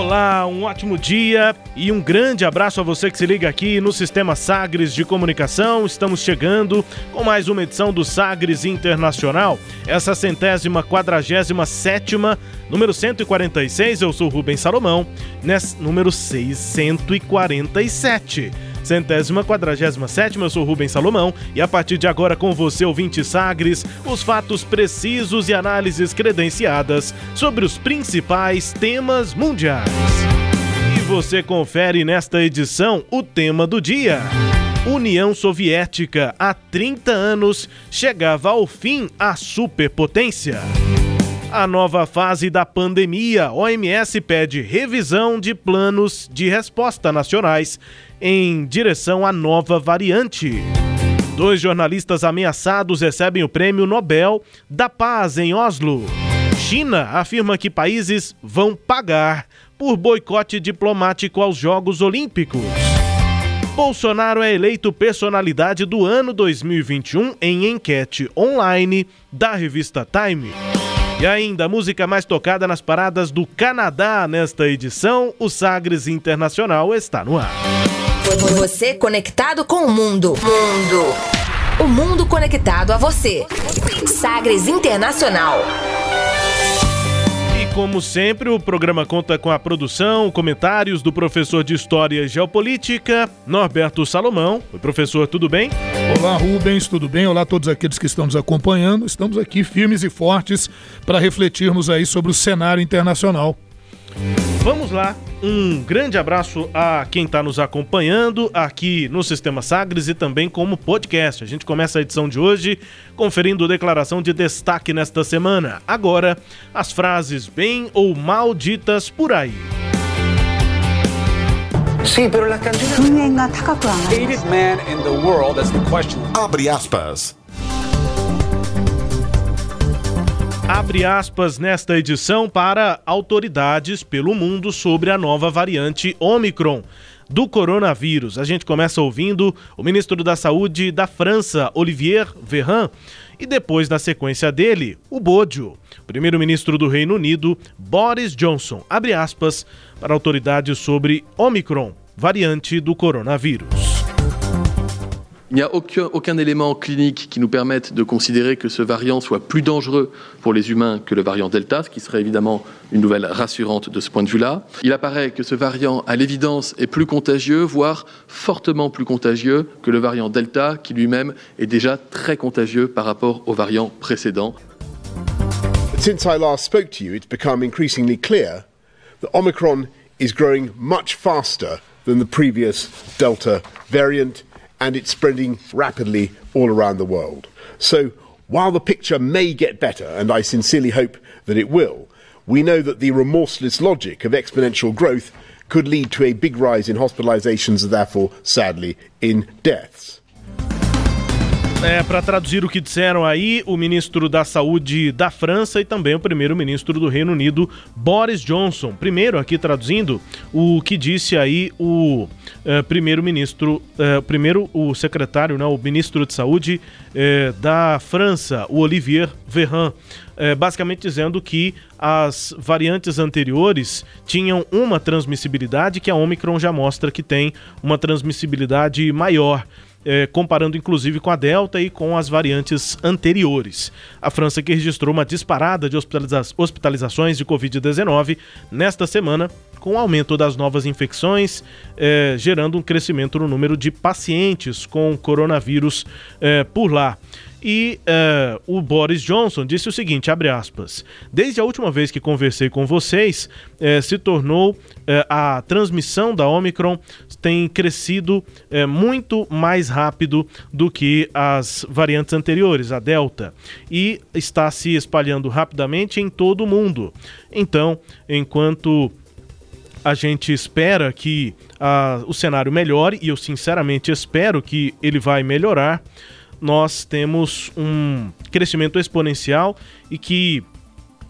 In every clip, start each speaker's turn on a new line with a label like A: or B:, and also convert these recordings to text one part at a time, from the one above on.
A: Olá, um ótimo dia e um grande abraço a você que se liga aqui no Sistema Sagres de Comunicação. Estamos chegando com mais uma edição do Sagres Internacional, essa centésima quadragésima sétima, número 146. Eu sou Rubens Salomão, nesse número 647 centésima quadragésima sétima, eu sou Rubens Salomão e a partir de agora com você, ouvinte Sagres, os fatos precisos e análises credenciadas sobre os principais temas mundiais. E você confere nesta edição o tema do dia. União Soviética, há 30 anos, chegava ao fim a superpotência. A nova fase da pandemia, OMS pede revisão de planos de resposta nacionais em direção à nova variante. Dois jornalistas ameaçados recebem o Prêmio Nobel da Paz em Oslo. China afirma que países vão pagar por boicote diplomático aos Jogos Olímpicos. Bolsonaro é eleito personalidade do ano 2021 em enquete online da revista Time. E ainda a música mais tocada nas paradas do Canadá nesta edição, o Sagres Internacional está no ar.
B: Você conectado com o mundo. Mundo. O mundo conectado a você. Sagres Internacional.
A: Como sempre, o programa conta com a produção, comentários do professor de História e Geopolítica, Norberto Salomão. Oi, professor, tudo bem?
C: Olá, Rubens, tudo bem? Olá a todos aqueles que estão nos acompanhando. Estamos aqui firmes e fortes para refletirmos aí sobre o cenário internacional.
A: Vamos lá, um grande abraço a quem está nos acompanhando aqui no Sistema Sagres e também como podcast. A gente começa a edição de hoje conferindo declaração de destaque nesta semana. Agora, as frases bem ou mal ditas por aí.
D: Abre aspas.
A: Abre aspas nesta edição para autoridades pelo mundo sobre a nova variante Omicron do coronavírus. A gente começa ouvindo o ministro da Saúde da França, Olivier Véran, e depois, na sequência dele, o Bodio, primeiro-ministro do Reino Unido, Boris Johnson, abre aspas, para autoridades sobre Omicron, variante do coronavírus.
E: Il n'y a aucun, élément clinique qui nous permette de considérer que ce variant soit plus dangereux pour les humains que le variant Delta, ce qui serait évidemment une nouvelle rassurante de ce point de vue-là. Il apparaît que ce variant, à l'évidence, est plus contagieux, voire fortement plus contagieux que le variant Delta, qui lui-même est déjà très contagieux par rapport au variant précédent.
F: Since I last spoke to you, it's become increasingly clear that Omicron is growing much faster than the previous Delta variant and it's spreading rapidly all around the world. So, while the picture may get better, and I sincerely hope that it will, we know that the remorseless logic of exponential growth could lead to a big rise in hospitalizations and therefore, sadly, in deaths.
A: É, para traduzir o que disseram aí, o ministro da Saúde da França e também o primeiro-ministro do Reino Unido, Boris Johnson. Primeiro, aqui traduzindo, o que disse aí o uh, primeiro-ministro, uh, primeiro o secretário, né, o ministro de Saúde uh, da França, o Olivier Véran. basicamente dizendo que as variantes anteriores tinham uma transmissibilidade que a Omicron já mostra que tem uma transmissibilidade maior é, comparando inclusive com a Delta e com as variantes anteriores. A França que registrou uma disparada de hospitaliza hospitalizações de Covid-19 nesta semana, com o aumento das novas infecções, é, gerando um crescimento no número de pacientes com coronavírus é, por lá. E uh, o Boris Johnson disse o seguinte, abre aspas, desde a última vez que conversei com vocês, uh, se tornou uh, a transmissão da Omicron tem crescido muito mais rápido do que as variantes anteriores, a Delta, e está se espalhando rapidamente em todo o mundo. Então, enquanto a gente espera que uh, o cenário melhore, e eu sinceramente espero que ele vai melhorar, nós temos um crescimento exponencial e que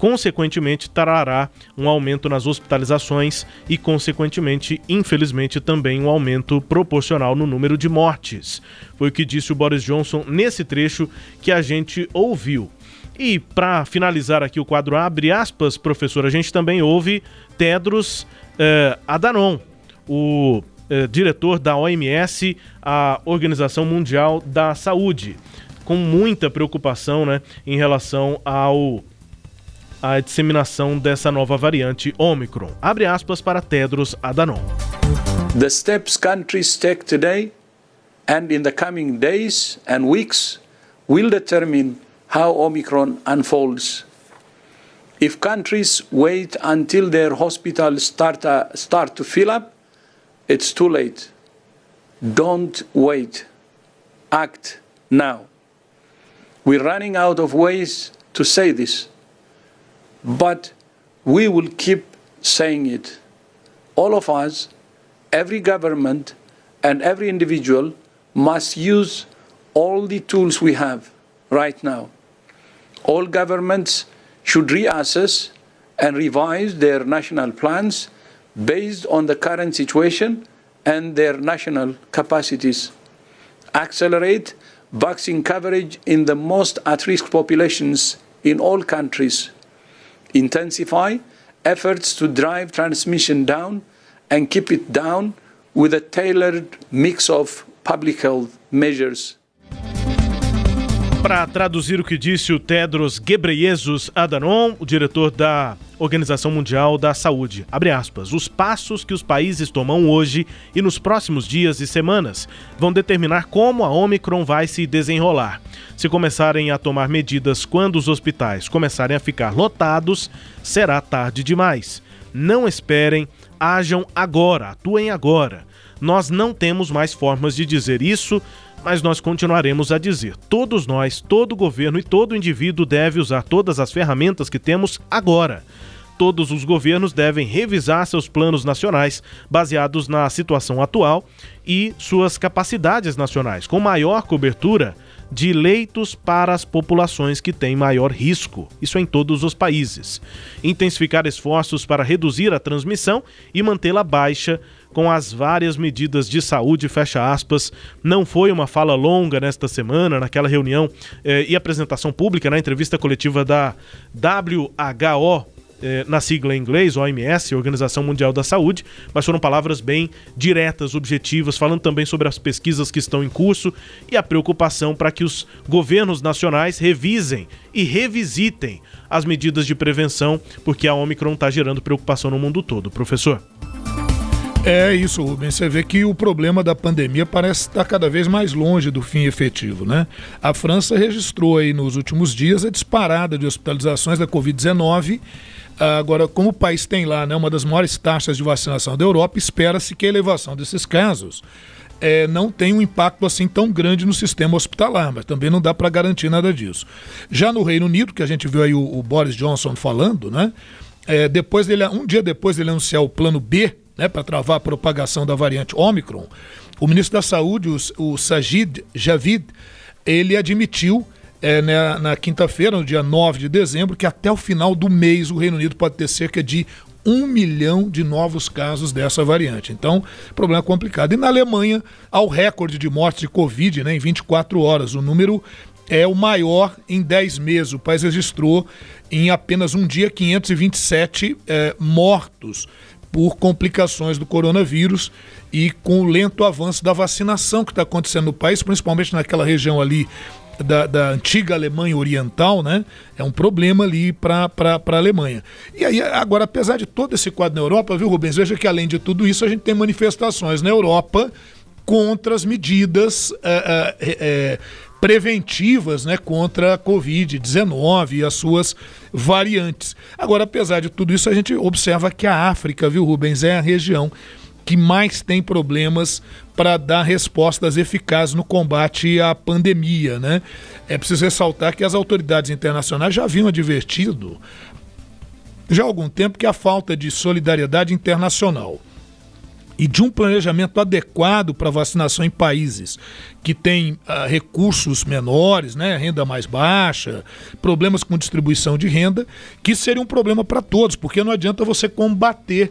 A: consequentemente trará um aumento nas hospitalizações e consequentemente, infelizmente, também um aumento proporcional no número de mortes. Foi o que disse o Boris Johnson nesse trecho que a gente ouviu. E para finalizar aqui o quadro abre aspas, professor, a gente também ouve Tedros eh, o eh, diretor da OMS, a Organização Mundial da Saúde, com muita preocupação né, em relação ao a disseminação dessa nova variante Omicron. Abre aspas para Tedros Adhanom.
G: The steps countries take today and in the coming days and weeks will determine how Omicron unfolds. If countries wait until their hospitals start, uh, start to fill up, it's too late. Don't wait. Act now. We're running out of ways to say this, but we will keep saying it. All of us, every government, and every individual must use all the tools we have right now. All governments should reassess and revise their national plans based on the current situation and their national capacities. Accelerate vaccine coverage in the most at risk populations in all countries. Intensify efforts to drive transmission down and keep it down with a tailored mix of public health measures.
A: Para traduzir o que disse o Tedros Ghebreyesus Adhanom, o diretor da Organização Mundial da Saúde. Abre aspas. Os passos que os países tomam hoje e nos próximos dias e semanas vão determinar como a Omicron vai se desenrolar. Se começarem a tomar medidas quando os hospitais começarem a ficar lotados, será tarde demais. Não esperem, ajam agora, atuem agora. Nós não temos mais formas de dizer isso mas nós continuaremos a dizer: todos nós, todo governo e todo indivíduo deve usar todas as ferramentas que temos agora. Todos os governos devem revisar seus planos nacionais baseados na situação atual e suas capacidades nacionais, com maior cobertura de leitos para as populações que têm maior risco. Isso em todos os países. Intensificar esforços para reduzir a transmissão e mantê-la baixa com as várias medidas de saúde, fecha aspas. Não foi uma fala longa nesta semana, naquela reunião eh, e apresentação pública, na entrevista coletiva da WHO, eh, na sigla em inglês, OMS, Organização Mundial da Saúde, mas foram palavras bem diretas, objetivas, falando também sobre as pesquisas que estão em curso e a preocupação para que os governos nacionais revisem e revisitem as medidas de prevenção, porque a Omicron está gerando preocupação no mundo todo. Professor.
C: É isso, Rubens. Você vê que o problema da pandemia parece estar cada vez mais longe do fim efetivo, né? A França registrou aí nos últimos dias a disparada de hospitalizações da Covid-19. Agora, como o país tem lá né, uma das maiores taxas de vacinação da Europa, espera-se que a elevação desses casos é, não tenha um impacto assim tão grande no sistema hospitalar, mas também não dá para garantir nada disso. Já no Reino Unido, que a gente viu aí o, o Boris Johnson falando, né? É, depois dele, um dia depois dele anunciar o plano B né, para travar a propagação da variante Omicron, o ministro da Saúde, o, o Sajid Javid, ele admitiu é, na, na quinta-feira, no dia 9 de dezembro, que até o final do mês o Reino Unido pode ter cerca de um milhão de novos casos dessa variante. Então, problema complicado. E na Alemanha, há o recorde de mortes de Covid né, em 24 horas. O número é o maior em 10 meses. O país registrou em apenas um dia 527 é, mortos por complicações do coronavírus e com o lento avanço da vacinação que está acontecendo no país, principalmente naquela região ali da, da, antiga Alemanha Oriental, né? É um problema ali para a Alemanha. E aí, agora, apesar de todo esse quadro na Europa, viu, Rubens? Veja que além de tudo isso, a gente tem manifestações na Europa contra as medidas é, é, é, preventivas né, contra a Covid-19 e as suas variantes. Agora, apesar de tudo isso, a gente observa que a África, viu, Rubens, é a região que mais tem problemas para dar respostas eficazes no combate à pandemia. Né? É preciso ressaltar que as autoridades internacionais já haviam advertido já há algum tempo que a falta de solidariedade internacional e de um planejamento adequado para vacinação em países que têm uh, recursos menores, né, renda mais baixa, problemas com distribuição de renda, que seria um problema para todos, porque não adianta você combater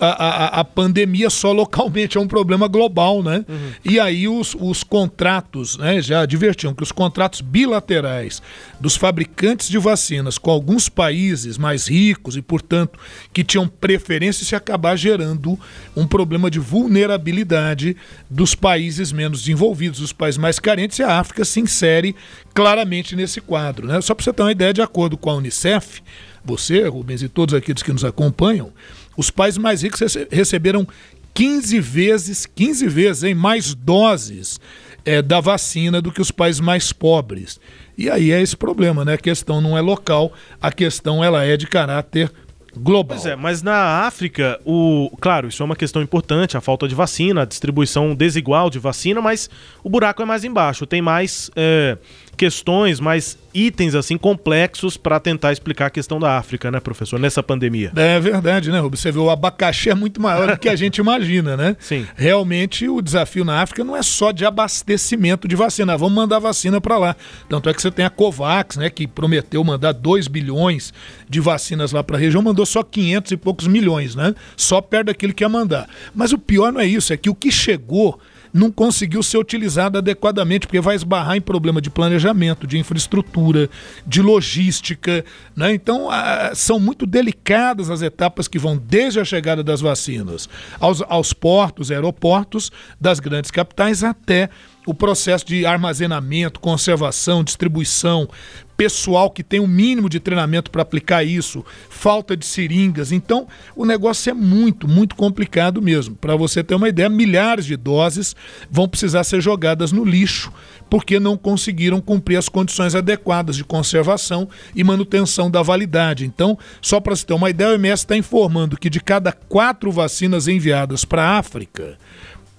C: a, a, a, pandemia só localmente, é um problema global, né? Uhum. E aí os, os contratos, né, já advertiam que os contratos bilaterais dos fabricantes de vacinas com alguns países mais ricos e, portanto, que tinham preferência se acabar gerando um problema de vulnerabilidade dos países menos desenvolvidos, dos países mais carentes, e a África se insere claramente nesse quadro, né? Só para você ter uma ideia, de acordo com a Unicef, você, Rubens, e todos aqueles que nos acompanham, os países mais ricos receberam 15 vezes, 15 vezes, em mais doses é, da vacina do que os países mais pobres. E aí é esse problema, né? A questão não é local, a questão ela é de caráter global.
A: Pois é, mas na África, o, claro, isso é uma questão importante, a falta de vacina, a distribuição desigual de vacina, mas o buraco é mais embaixo, tem mais é, questões, mais itens assim complexos para tentar explicar a questão da África, né, professor, nessa pandemia.
C: É verdade, né, Rubens? Você vê, o abacaxi é muito maior do que a gente imagina, né?
A: Sim.
C: Realmente o desafio na África não é só de abastecimento de vacina, vamos mandar vacina para lá. Tanto é que você tem a Covax, né, que prometeu mandar 2 bilhões de vacinas lá para a região, mandou só 500 e poucos milhões, né? Só perto daquilo que ia mandar. Mas o pior não é isso, é que o que chegou não conseguiu ser utilizado adequadamente, porque vai esbarrar em problema de planejamento, de infraestrutura, de logística. Né? Então, são muito delicadas as etapas que vão desde a chegada das vacinas aos, aos portos, aeroportos das grandes capitais até o processo de armazenamento, conservação, distribuição, pessoal que tem o um mínimo de treinamento para aplicar isso, falta de seringas. Então, o negócio é muito, muito complicado mesmo. Para você ter uma ideia, milhares de doses vão precisar ser jogadas no lixo porque não conseguiram cumprir as condições adequadas de conservação e manutenção da validade. Então, só para se ter uma ideia, o MS está informando que de cada quatro vacinas enviadas para a África,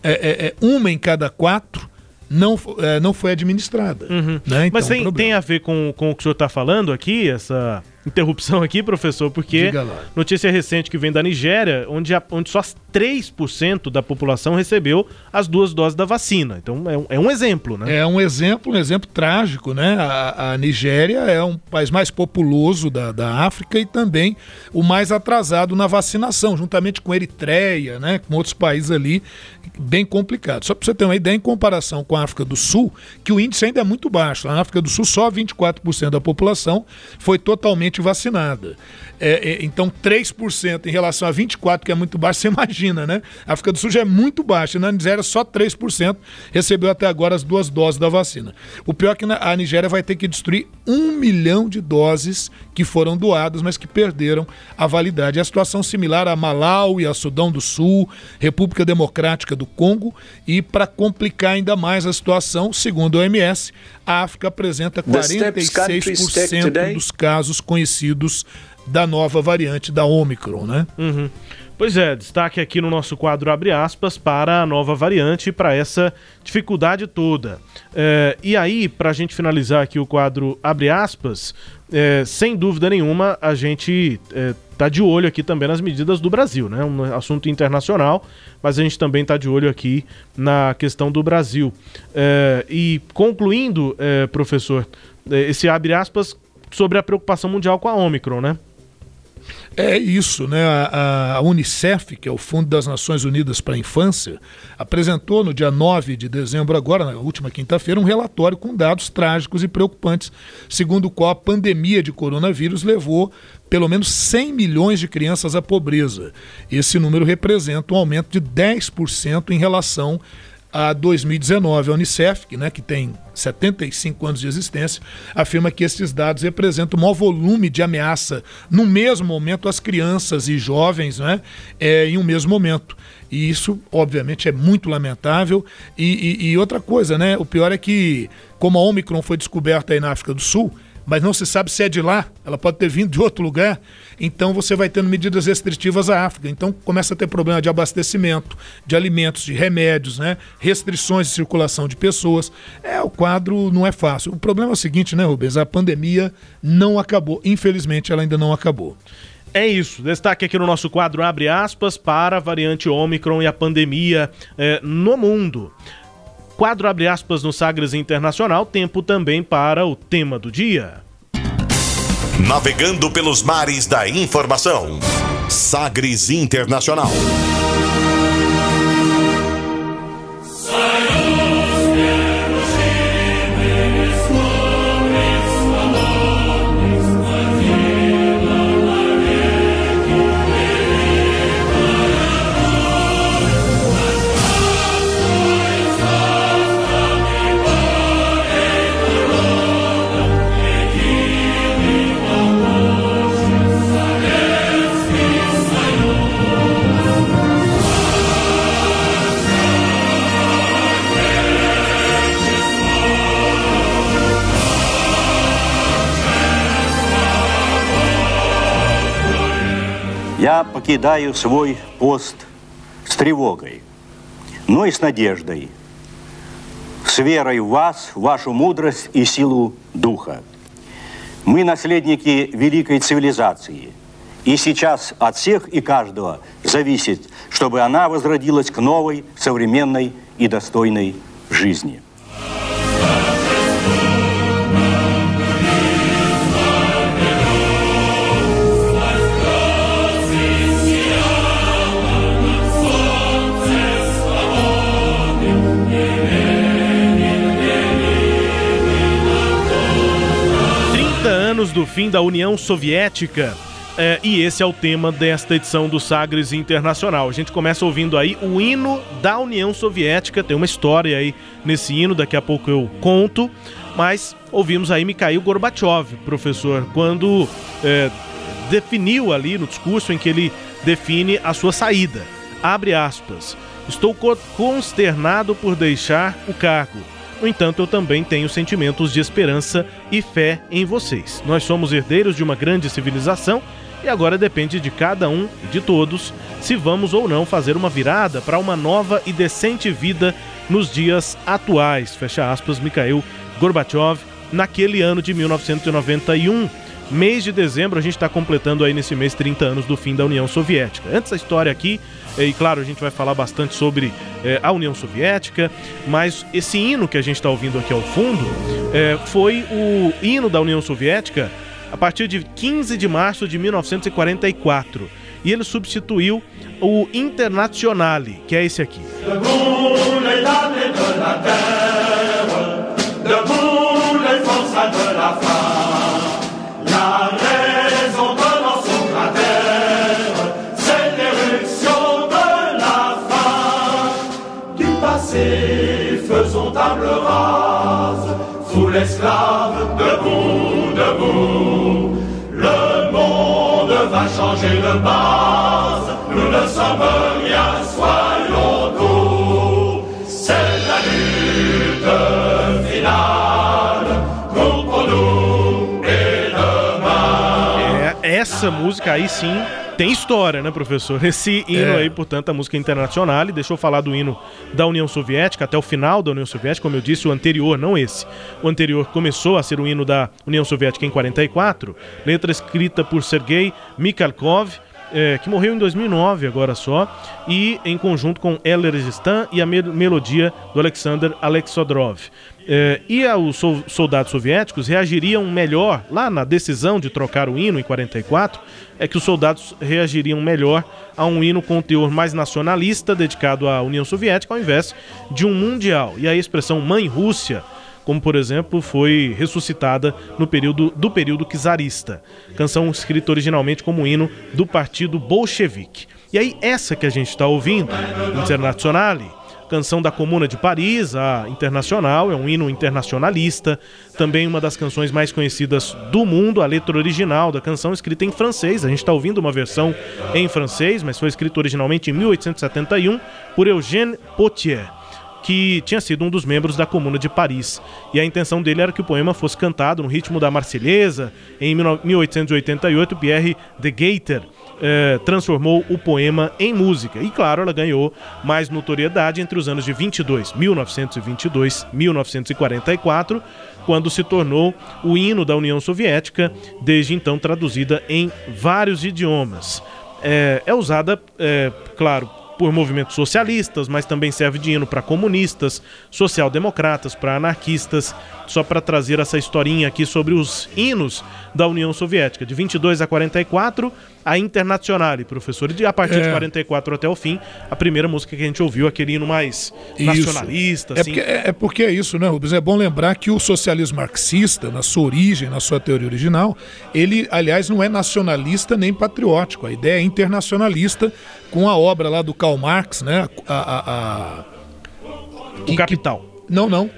C: é, é, é, uma em cada quatro não, é, não foi administrada.
A: Uhum. Né? Então, Mas tem, tem a ver com, com o que o senhor está falando aqui, essa interrupção aqui, professor, porque notícia recente que vem da Nigéria, onde, a, onde só 3% da população recebeu as duas doses da vacina. Então é um, é um exemplo, né?
C: É um exemplo, um exemplo trágico, né? A, a Nigéria é um país mais populoso da, da África e também o mais atrasado na vacinação, juntamente com Eritreia, né? Com outros países ali, bem complicado. Só para você ter uma ideia, em comparação com a África do Sul, que o índice ainda é muito baixo. Na África do Sul, só 24% da população foi totalmente vacinada. É, é, então, 3% em relação a 24%, que é muito baixo, você imagina, né? A África do Sul já é muito baixa. Na Nigéria, só 3% recebeu até agora as duas doses da vacina. O pior é que a Nigéria vai ter que destruir um milhão de doses que foram doadas, mas que perderam a validade. É a situação similar a Malawi, a Sudão do Sul, República Democrática do Congo. E para complicar ainda mais a situação, segundo a OMS, a África apresenta 46% dos casos conhecidos da nova variante da Omicron, né?
A: Uhum. Pois é, destaque aqui no nosso quadro abre aspas para a nova variante, para essa dificuldade toda. É, e aí, para a gente finalizar aqui o quadro abre aspas, é, sem dúvida nenhuma, a gente é, tá de olho aqui também nas medidas do Brasil, né? Um assunto internacional, mas a gente também está de olho aqui na questão do Brasil. É, e concluindo, é, professor, é, esse abre aspas sobre a preocupação mundial com a Omicron, né?
C: É isso, né? A, a, Unicef, que é o Fundo das Nações Unidas para a Infância, apresentou no dia 9 de dezembro, agora, na última quinta-feira, um relatório com dados trágicos e preocupantes, segundo o qual a pandemia de coronavírus levou pelo menos 100 milhões de crianças à pobreza. Esse número representa um aumento de 10% em relação a 2019. A Unicef, que, né, que tem 75 anos de existência, afirma que esses dados representam o maior volume de ameaça no mesmo momento às crianças e jovens né, é, em um mesmo momento. E isso, obviamente, é muito lamentável. E, e, e outra coisa, né? O pior é que, como a Omicron foi descoberta aí na África do Sul, mas não se sabe se é de lá, ela pode ter vindo de outro lugar, então você vai tendo medidas restritivas à África. Então começa a ter problema de abastecimento, de alimentos, de remédios, né? restrições de circulação de pessoas. É, o quadro não é fácil. O problema é o seguinte, né, Rubens? A pandemia não acabou. Infelizmente, ela ainda não acabou.
A: É isso. Destaque aqui no nosso quadro abre aspas para a variante Ômicron e a pandemia eh, no mundo. Quadro abre aspas no Sagres Internacional, tempo também para o tema do dia.
D: Navegando pelos mares da informação. Sagres Internacional.
H: Покидаю свой пост с тревогой, но и с надеждой, с верой в вас, в вашу мудрость и силу духа. Мы наследники великой цивилизации, и сейчас от всех и каждого зависит, чтобы она возродилась к новой, современной и достойной жизни.
A: Anos do fim da União Soviética. É, e esse é o tema desta edição do Sagres Internacional. A gente começa ouvindo aí o hino da União Soviética. Tem uma história aí nesse hino, daqui a pouco eu conto. Mas ouvimos aí Mikhail Gorbachev, professor, quando é, definiu ali no discurso em que ele define a sua saída. Abre aspas. Estou consternado por deixar o cargo. No entanto, eu também tenho sentimentos de esperança e fé em vocês. Nós somos herdeiros de uma grande civilização e agora depende de cada um e de todos se vamos ou não fazer uma virada para uma nova e decente vida nos dias atuais. Fecha aspas, Mikhail Gorbachev, naquele ano de 1991. Mês de dezembro, a gente está completando aí nesse mês 30 anos do fim da União Soviética. Antes da história aqui, e claro, a gente vai falar bastante sobre é, a União Soviética, mas esse hino que a gente está ouvindo aqui ao fundo é, foi o hino da União Soviética a partir de 15 de março de 1944. E ele substituiu o Internazionale, que é esse aqui.
I: Sous l'esclave, debout, debout. Le monde va changer de base, nous ne sommes rien, soyons doux. C'est la lutte finale, contre nous et demain.
A: É, essa música aí sim tem história, né, professor? Esse hino
C: É.
A: aí, portanto, a música internacional. E deixa eu falar do hino da União Soviética, até o final da União Soviética, como eu disse, o anterior, não esse. O anterior começou a ser o hino da União Soviética em 44, letra escrita por Sergei Mikhalkov. é, que morreu em 2009 agora só, e em conjunto com Eller Stan e a me- melodia do Alexander Alexandrov. É, e os sol- soldados soviéticos reagiriam melhor, lá na decisão de trocar o hino em 44, é que os soldados reagiriam melhor a um hino com teor mais nacionalista, dedicado à União Soviética, ao invés de um mundial. E a expressão Mãe Rússia como por exemplo foi ressuscitada no período do período czarista, canção escrita originalmente como hino do partido bolchevique. E aí essa que a gente está ouvindo, Internazionale, canção da Comuna de Paris, a Internacional, é um hino internacionalista, também uma das canções mais conhecidas do mundo, a letra original da canção escrita em francês, a gente está ouvindo uma versão em francês, mas foi escrita originalmente em 1871 por Eugène Potier que tinha sido um dos membros da Comuna de Paris. E a intenção dele era que o poema fosse cantado no ritmo da Marselhesa. Em 1888, Pierre de Gaiter eh, transformou o poema em música. E claro, ela ganhou mais notoriedade entre os anos de 22, 1922, 1944, quando se tornou o hino da União Soviética, desde então traduzida em vários idiomas. É, é usada, é, claro, por movimentos socialistas, mas também serve de hino para comunistas, social-democratas, para anarquistas, só para trazer essa historinha aqui sobre os hinos da União Soviética. De 22 a 44, a Internazionale, professor. E a partir é. de 44 até o fim, a primeira música que a gente ouviu, aquele hino mais isso. nacionalista.
C: É, assim. porque, é, é, porque é isso, né, Rubens? É bom lembrar que o socialismo marxista, na sua origem, na sua teoria original, ele, aliás, não é nacionalista nem patriótico. A ideia é internacionalista, com a obra lá do Karl Marx, né? A, a, a...
A: O Capital.
C: Que, não, não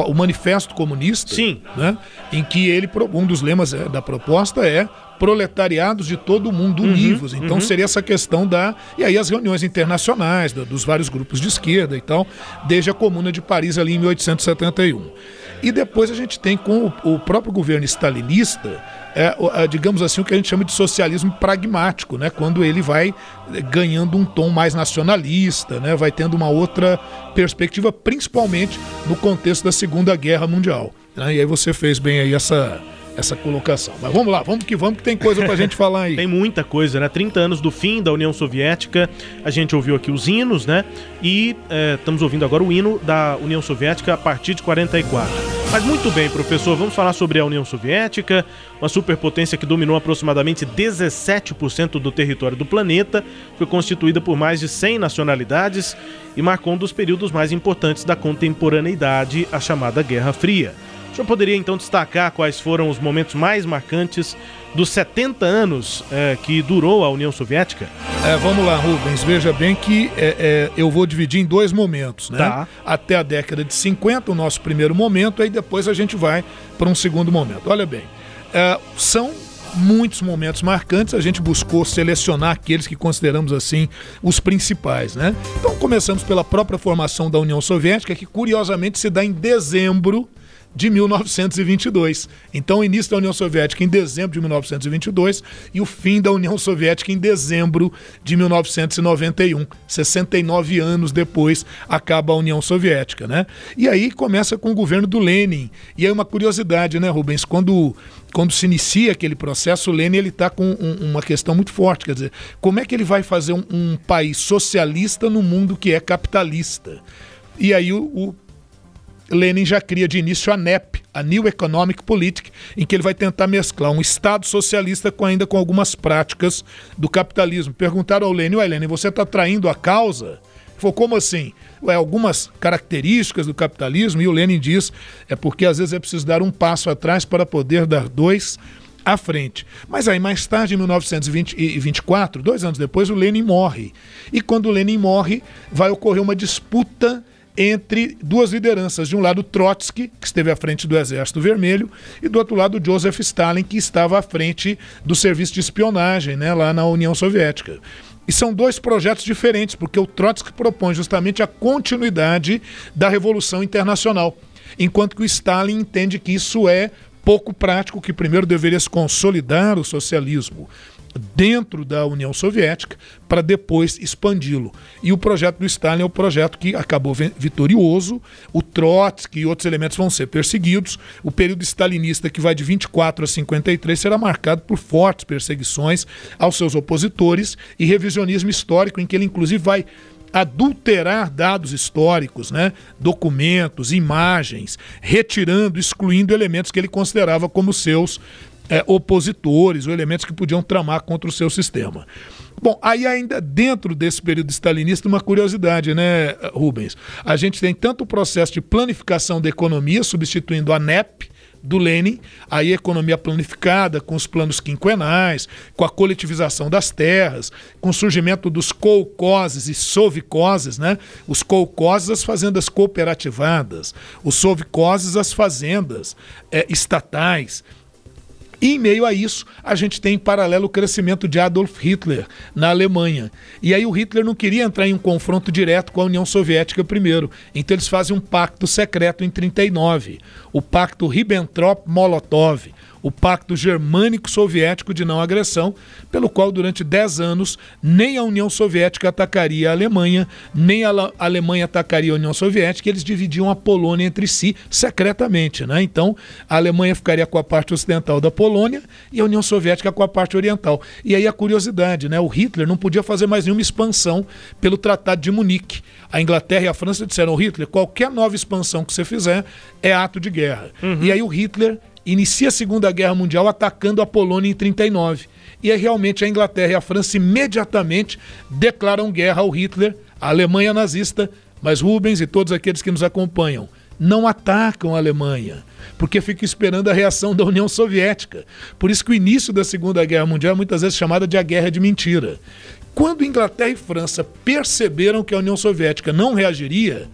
C: o Manifesto Comunista,
A: Sim.
C: Né, em que ele um dos lemas é, da proposta é proletariados de todo o mundo uhum, univos. Então uhum. seria essa questão da. E aí as reuniões internacionais da, dos vários grupos de esquerda e tal, desde a Comuna de Paris ali em 1871. E depois a gente tem com o, o próprio governo stalinista, é, é, digamos assim, o que a gente chama de socialismo pragmático, né? quando ele vai ganhando um tom mais nacionalista, né? vai tendo uma outra perspectiva, principalmente no contexto da Segunda Guerra Mundial. Né? E aí você fez bem aí essa, essa colocação. Mas vamos lá, vamos que vamos, que tem coisa pra gente falar aí.
A: tem muita coisa, né? 30 anos do fim da União Soviética, a gente ouviu aqui os hinos, né? E é, estamos ouvindo agora o hino da União Soviética a partir de 44. Mas muito bem, professor, vamos falar sobre a União Soviética, uma superpotência que dominou aproximadamente 17% do território do planeta, foi constituída por mais de 100 nacionalidades e marcou um dos períodos mais importantes da contemporaneidade, a chamada Guerra Fria. O senhor poderia então destacar quais foram os momentos mais marcantes dos 70 anos é, que durou a União Soviética?
C: É, vamos lá, Rubens. Veja bem que é, é, eu vou dividir em dois momentos, né?
A: Tá.
C: Até a década de 50, o nosso primeiro momento, aí depois a gente vai para um segundo momento. Olha bem, é, são muitos momentos marcantes, a gente buscou selecionar aqueles que consideramos assim os principais, né? Então começamos pela própria formação da União Soviética, que curiosamente se dá em dezembro de 1922. Então, o início da União Soviética em dezembro de 1922 e o fim da União Soviética em dezembro de 1991. 69 anos depois acaba a União Soviética, né? E aí começa com o governo do Lenin. E aí uma curiosidade, né, Rubens? Quando quando se inicia aquele processo, o Lenin está com um, uma questão muito forte, quer dizer, como é que ele vai fazer um, um país socialista no mundo que é capitalista? E aí o, o Lenin já cria de início a NEP, a New Economic Politic, em que ele vai tentar mesclar um Estado socialista com ainda com algumas práticas do capitalismo. Perguntaram ao Lenin, ué Lenin, você está traindo a causa? Ele como assim? Ué, algumas características do capitalismo, e o Lenin diz, é porque às vezes é preciso dar um passo atrás para poder dar dois à frente. Mas aí, mais tarde, em 1924, dois anos depois, o Lenin morre. E quando o Lenin morre, vai ocorrer uma disputa entre duas lideranças. De um lado, Trotsky, que esteve à frente do Exército Vermelho, e do outro lado, Joseph Stalin, que estava à frente do serviço de espionagem né, lá na União Soviética. E são dois projetos diferentes, porque o Trotsky propõe justamente a continuidade da Revolução Internacional, enquanto que o Stalin entende que isso é pouco prático, que primeiro deveria se consolidar o socialismo dentro da União Soviética para depois expandi-lo. E o projeto do Stalin é o projeto que acabou vitorioso. O Trotsky e outros elementos vão ser perseguidos. O período stalinista, que vai de 24 a 53, será marcado por fortes perseguições aos seus opositores e revisionismo histórico, em que ele inclusive vai adulterar dados históricos, né? documentos, imagens, retirando, excluindo elementos que ele considerava como seus é, opositores ou elementos que podiam tramar contra o seu sistema. Bom, aí ainda dentro desse período stalinista, uma curiosidade, né, Rubens? A gente tem tanto o processo de planificação da economia, substituindo a NEP, do Lenin, aí economia planificada, com os planos quinquenais, com a coletivização das terras, com o surgimento dos kolkhozes e sovkhozes, né? Os kolkhozes, as fazendas cooperativadas, os sovkhozes, as fazendas é, estatais. E em meio a isso, a gente tem em paralelo o crescimento de Adolf Hitler na Alemanha. E aí o Hitler não queria entrar em um confronto direto com a União Soviética primeiro. Então eles fazem um pacto secreto em 39, o pacto Ribbentrop-Molotov o Pacto Germânico-Soviético de Não Agressão, pelo qual durante 10 anos nem a União Soviética atacaria a Alemanha, nem a Alemanha atacaria a União Soviética, eles dividiam a Polônia entre si secretamente. Né? Então, a Alemanha ficaria com a parte ocidental da Polônia e a União Soviética com a parte oriental. E aí a curiosidade, né? o Hitler não podia fazer mais nenhuma expansão pelo Tratado de Munique. A Inglaterra e a França disseram, Hitler, qualquer nova expansão que você fizer é ato de guerra. Uhum. E aí o Hitler inicia a Segunda Guerra Mundial atacando a Polônia em 39. E aí realmente a Inglaterra e a França imediatamente declaram guerra ao Hitler, à Alemanha nazista, mas Rubens e todos aqueles que nos acompanham não atacam a Alemanha, porque ficam esperando a reação da União Soviética. Por isso que o início da Segunda Guerra Mundial é muitas vezes chamada de a Guerra de Mentira. Quando Inglaterra e França perceberam que a União Soviética não reagiria,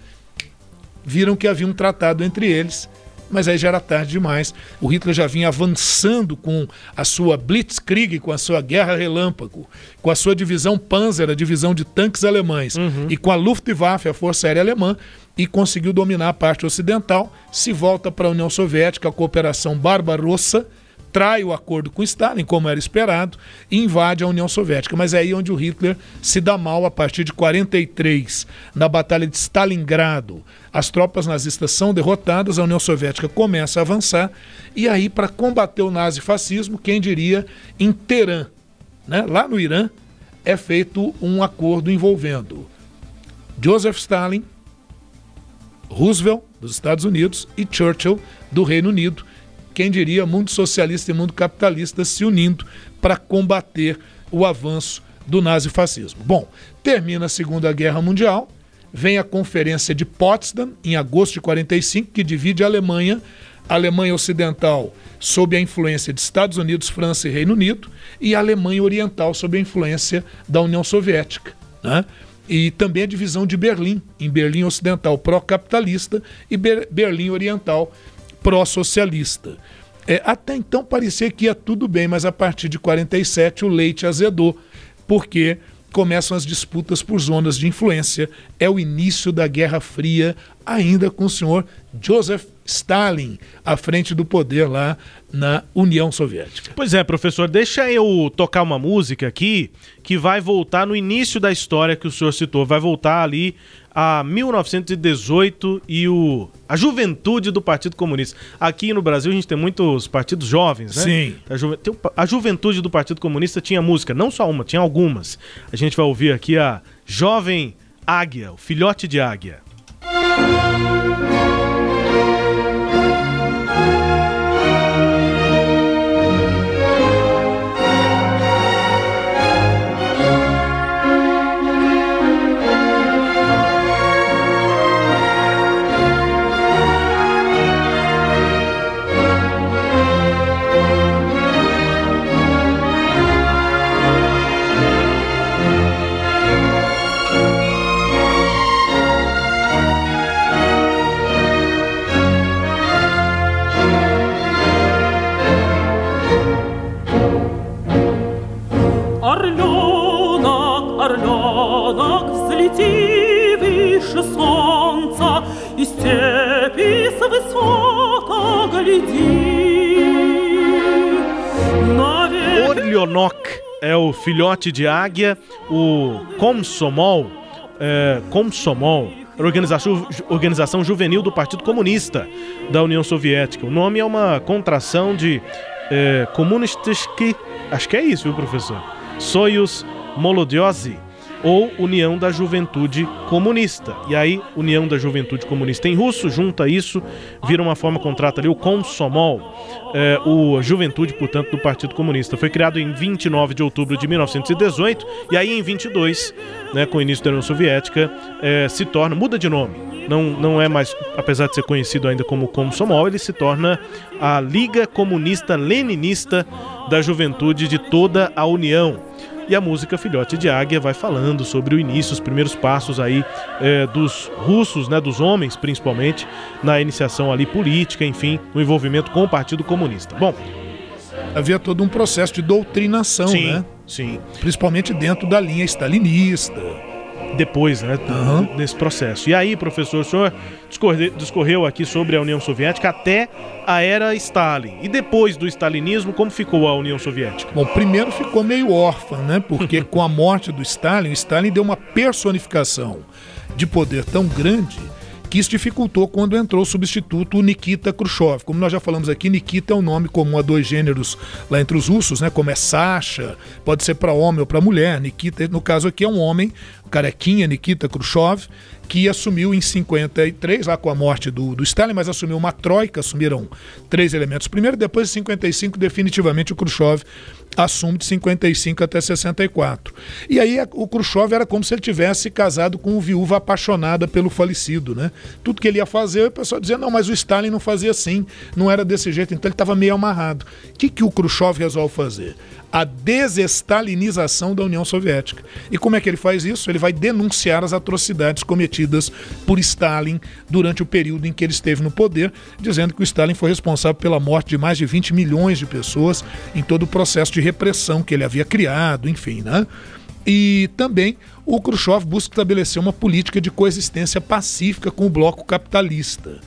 C: viram que havia um tratado entre eles mas aí já era tarde demais. O Hitler já vinha avançando com a sua Blitzkrieg, com a sua guerra relâmpago, com a sua divisão Panzer, a divisão de tanques alemães, uhum. e com a Luftwaffe, a Força Aérea Alemã, e conseguiu dominar a parte ocidental. Se volta para a União Soviética, a cooperação Barbarossa trai o acordo com Stalin, como era esperado, e invade a União Soviética. Mas é aí onde o Hitler se dá mal a partir de 43, na Batalha de Stalingrado. As tropas nazistas são derrotadas, a União Soviética começa a avançar, e aí, para combater o nazifascismo, quem diria, em Teherã, né, lá no Irã, é feito um acordo envolvendo Joseph Stalin, Roosevelt, dos Estados Unidos, e Churchill, do Reino Unido, quem diria, mundo socialista e mundo capitalista se unindo para combater o avanço do nazifascismo. Bom, termina a Segunda Guerra Mundial, vem a Conferência de Potsdam, em agosto de 45, que divide a Alemanha, a Alemanha Ocidental sob a influência de Estados Unidos, França e Reino Unido, e a Alemanha Oriental sob a influência da União Soviética. Né? E também a divisão de Berlim, em Berlim Ocidental pró-capitalista e Ber Berlim Oriental pró-socialista. É, até então parecia que ia tudo bem, mas a partir de 47 o leite azedou, porque começam as disputas por zonas de influência. É o início da Guerra Fria, ainda com o senhor Joseph Stalin à frente do poder lá na União Soviética.
A: Pois é, professor, deixa eu tocar uma música aqui que vai voltar no início da história que o senhor citou, vai voltar ali a 1918 e o, a juventude do Partido Comunista. Aqui no Brasil a gente tem muitos partidos jovens, né?
C: Sim.
A: A, ju, a juventude do Partido Comunista tinha música, não só uma, tinha algumas. A gente vai ouvir aqui a Jovem Águia, o filhote de águia. Orlionok é o filhote de águia, o Komsomol, é, Komsomol, organização, organização juvenil do Partido Comunista da União Soviética. O nome é uma contração de é, acho que é isso, viu, professor? Soyuz Molodiosi ou União da Juventude Comunista. E aí, União da Juventude Comunista em russo, junta isso, vira uma forma, contrata ali o Komsomol, é, o Juventude, portanto, do Partido Comunista. Foi criado em 29 de outubro de 1918 e aí em 22, né, com o início da União Soviética, é, se torna, muda de nome não, não é mais, apesar de ser conhecido ainda como Komsomol, ele se torna a Liga Comunista Leninista da Juventude de toda a União. E a música Filhote de Águia vai falando sobre o início, os primeiros passos aí é, dos russos, né, dos homens principalmente, na iniciação ali política, enfim, no envolvimento com o Partido Comunista. Bom,
C: havia todo um processo de doutrinação,
A: sim,
C: né?
A: Sim.
C: Principalmente dentro da linha stalinista.
A: Depois, né?
C: Uhum.
A: Nesse processo. E aí, professor, o senhor discorre, discorreu aqui sobre a União Soviética até a era Stalin. E depois do stalinismo, como ficou a União Soviética?
C: Bom, primeiro ficou meio órfã, né? Porque com a morte do Stalin, o Stalin deu uma personificação de poder tão grande que isso dificultou quando entrou o substituto Nikita Khrushchev. Como nós já falamos aqui, Nikita é um nome comum a dois gêneros lá entre os russos, né? Como é Sasha, pode ser para homem ou para mulher. Nikita, no caso aqui, é um homem, carequinha, Nikita Khrushchev, que assumiu em 53, lá com a morte do, do Stalin, mas assumiu uma troika, assumiram três elementos. Primeiro, depois de 55, definitivamente o Khrushchev assume de 55 até 64. E aí o Khrushchev era como se ele tivesse casado com uma viúva apaixonada pelo falecido, né? Tudo que ele ia fazer, o pessoal dizia, não, mas o Stalin não fazia assim, não era desse jeito, então ele estava meio amarrado. O que, que o Khrushchev resolve fazer? a desestalinização da União Soviética. E como é que ele faz isso? Ele vai denunciar as atrocidades cometidas por Stalin durante o período em que ele esteve no poder, dizendo que o Stalin foi responsável pela morte de mais de 20 milhões de pessoas em todo o processo de repressão que ele havia criado, enfim, né? E também o Khrushchev busca estabelecer uma política de coexistência pacífica com o bloco capitalista.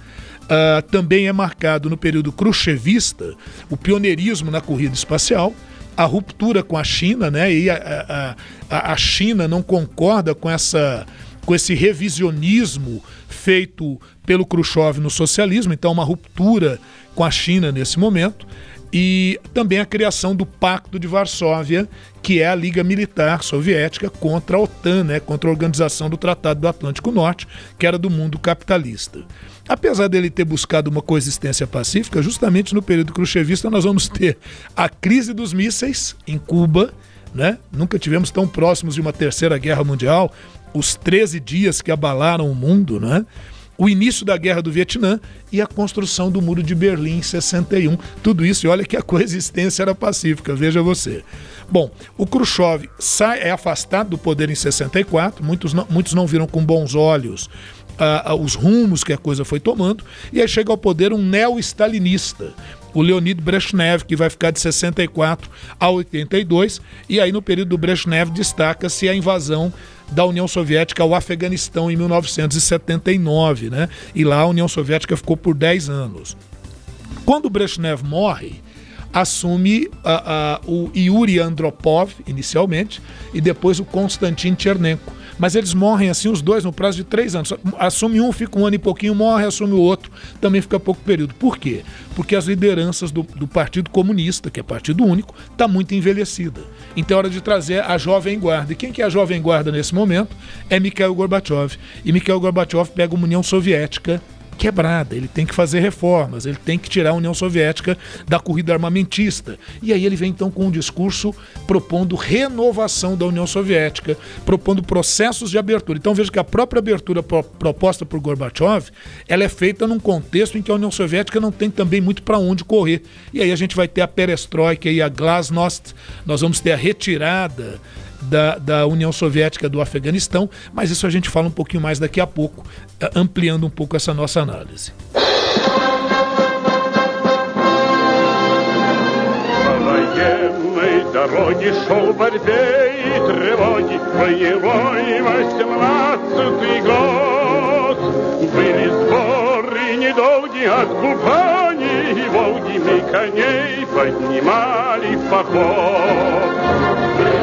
C: Uh, também é marcado no período khrushchevista o pioneirismo na corrida espacial, a ruptura com a China, né? E a, a, a China não concorda com essa com esse revisionismo feito pelo Khrushchev no socialismo, então uma ruptura com a China nesse momento e também a criação do Pacto de Varsóvia, que é a Liga Militar Soviética contra a OTAN, né, contra a Organização do Tratado do Atlântico Norte, que era do mundo capitalista. Apesar dele ter buscado uma coexistência pacífica, justamente no período khrushchevista nós vamos ter a crise dos mísseis em Cuba, né? Nunca tivemos tão próximos de uma terceira guerra mundial, os 13 dias que abalaram o mundo, né? O início da Guerra do Vietnã e a construção do Muro de Berlim em 61. Tudo isso, e olha que a coexistência era pacífica, veja você. Bom, o Khrushchev sai, é afastado do poder em 64, muitos não, muitos não viram com bons olhos uh, uh, os rumos que a coisa foi tomando, e aí chega ao poder um neo-stalinista, o Leonid Brezhnev, que vai ficar de 64 a 82, e aí no período do Brezhnev destaca-se a invasão da União Soviética ao Afeganistão em 1979, né? E lá a União Soviética ficou por 10 anos. Quando Brezhnev morre, assume o Yuri Andropov inicialmente e depois o Konstantin Chernenko. Mas eles morrem assim, os dois, no prazo de três anos. Assume um, fica um ano e pouquinho, morre, assume o outro, também fica pouco período. Por quê? Porque as lideranças do, do Partido Comunista, que é partido único, está muito envelhecida. Então é hora de trazer a jovem guarda. E quem que é a jovem guarda nesse momento? É Mikhail Gorbachev. E Mikhail Gorbachev pega uma União Soviética quebrada, ele tem que fazer reformas, ele tem que tirar a União Soviética da corrida armamentista. E aí ele vem então com um discurso propondo renovação da União Soviética, propondo processos de abertura. Então veja que a própria abertura pro proposta por Gorbachev, ela é feita num contexto em que a União Soviética não tem também muito para onde correr. E aí a gente vai ter a perestroika e a glasnost, nós vamos ter a retirada da, da União Soviética do Afeganistão, mas isso a gente fala um pouquinho mais daqui a pouco, eh, ampliando um pouco essa nossa análise. дороги шел борьбе и тревоги, боевой восемнадцатый год. Были сборы недолгие от Кубани и Волги, мы коней поднимали в поход.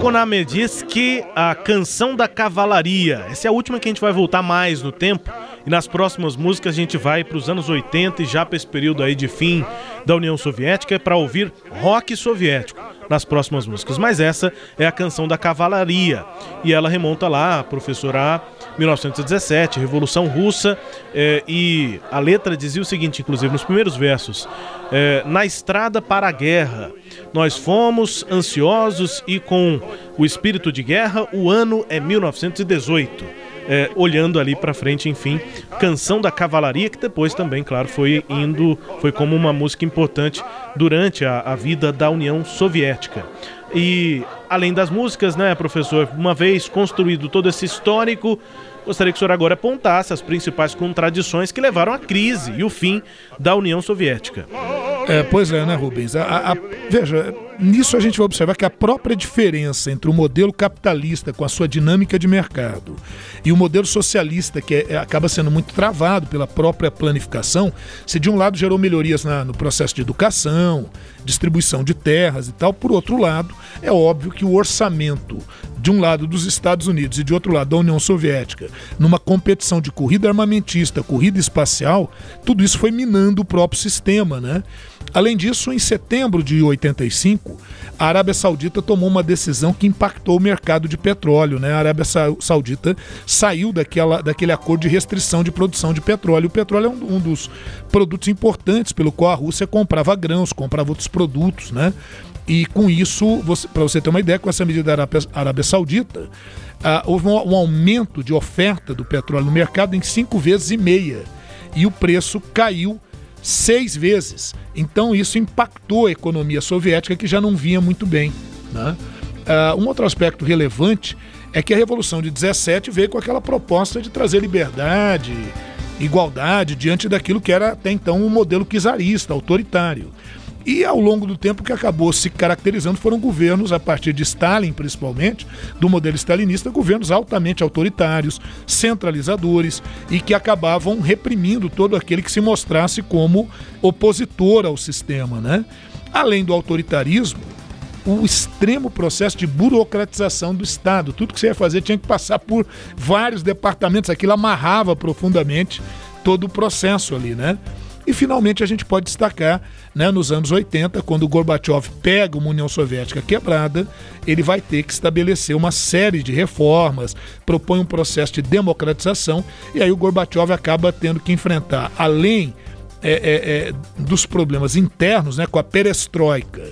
A: Koname diz que a canção da cavalaria, essa é a última que a gente vai voltar mais no tempo, e nas próximas músicas a gente vai para os anos 80 e já para esse período aí de fim da União Soviética para ouvir rock soviético nas próximas músicas. Mas essa é a canção da cavalaria e ela remonta lá, a 1917, Revolução Russa, é, e a letra dizia o seguinte, inclusive nos primeiros versos: é, Na estrada para a guerra, nós fomos ansiosos e com o espírito de guerra, o ano é 1918 é, olhando ali para frente, enfim, Canção da Cavalaria, que depois também, claro, foi indo, foi como uma música importante durante a, a vida da União Soviética. E além das músicas, né, professor, uma vez construído todo esse histórico, gostaria que o senhor agora apontasse as principais contradições que levaram à crise e o fim da União Soviética.
C: É, pois é, né, Rubens? A, a, veja, nisso a gente vai observar que a própria diferença entre o modelo capitalista com a sua dinâmica de mercado e o modelo socialista, que é, é, acaba sendo muito travado pela própria planificação, se de um lado gerou melhorias na, no processo de educação, distribuição de terras e tal, por outro lado, é óbvio que o orçamento de um lado dos Estados Unidos e de outro lado da União Soviética, numa competição de corrida armamentista, corrida espacial, tudo isso foi minando o próprio sistema, né? Além disso, em setembro de 85, a Arábia Saudita tomou uma decisão que impactou o mercado de petróleo. Né? A Arábia Saudita saiu daquela, daquele acordo de restrição de produção de petróleo. O petróleo é um, um dos produtos importantes pelo qual a Rússia comprava grãos, comprava outros produtos. Né? E com isso, para você ter uma ideia, com essa medida da Arábia, Saudita, ah, houve um, um aumento de oferta do petróleo no mercado em cinco vezes e meia. E o preço caiu seis vezes. Então isso impactou a economia soviética que já não vinha muito bem. Né? Uh, um outro aspecto relevante é que a Revolução de 17 veio com aquela proposta de trazer liberdade, igualdade diante daquilo que era até então um modelo czarista, autoritário. E ao longo do tempo que acabou se caracterizando foram governos, a partir de Stalin principalmente, do modelo stalinista, governos altamente autoritários, centralizadores e que acabavam reprimindo todo aquele que se mostrasse como opositor ao sistema. Né? Além do autoritarismo, o extremo processo de burocratização do Estado. Tudo que você ia fazer tinha que passar por vários departamentos. Aquilo amarrava profundamente todo o processo ali, né? E finalmente a gente pode destacar, né, nos anos 80, quando o Gorbachev pega uma União Soviética quebrada, ele vai ter que estabelecer uma série de reformas, propõe um processo de democratização, e aí o Gorbachev acaba tendo que enfrentar, além é, é, é, dos problemas internos, né, com a perestroika,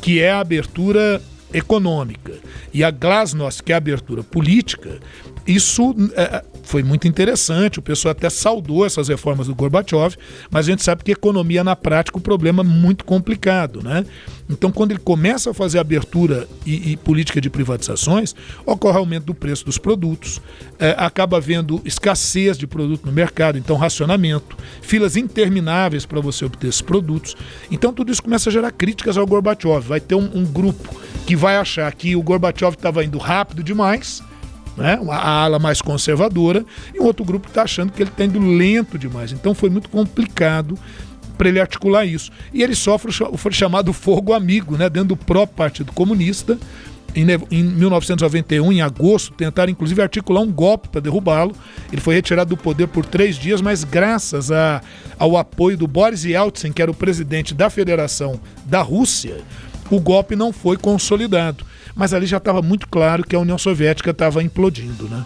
C: que é a abertura econômica, e a glasnost, que é a abertura política, isso é, foi muito interessante, o pessoal até saudou essas reformas do Gorbachev, mas a gente sabe que economia na prática é um problema muito complicado, né? Então, quando ele começa a fazer abertura e, e política de privatizações, ocorre aumento do preço dos produtos, é, acaba havendo escassez de produto no mercado, então racionamento, filas intermináveis para você obter esses produtos. Então, tudo isso começa a gerar críticas ao Gorbachev. Vai ter um, um grupo que vai achar que o Gorbachev estava indo rápido demais né? a ala mais conservadora, e um outro grupo que está achando que ele está indo lento demais. Então foi muito complicado para ele articular isso. E ele sofre o chamado fogo amigo, né? dentro do próprio Partido Comunista. Em, em 1991, em agosto, tentaram inclusive articular um golpe para derrubá-lo. Ele foi retirado do poder por três dias, mas graças a, ao apoio do Boris Yeltsin, que era o presidente da Federação da Rússia, o golpe não foi consolidado mas ali já estava muito claro que a União Soviética estava implodindo, né?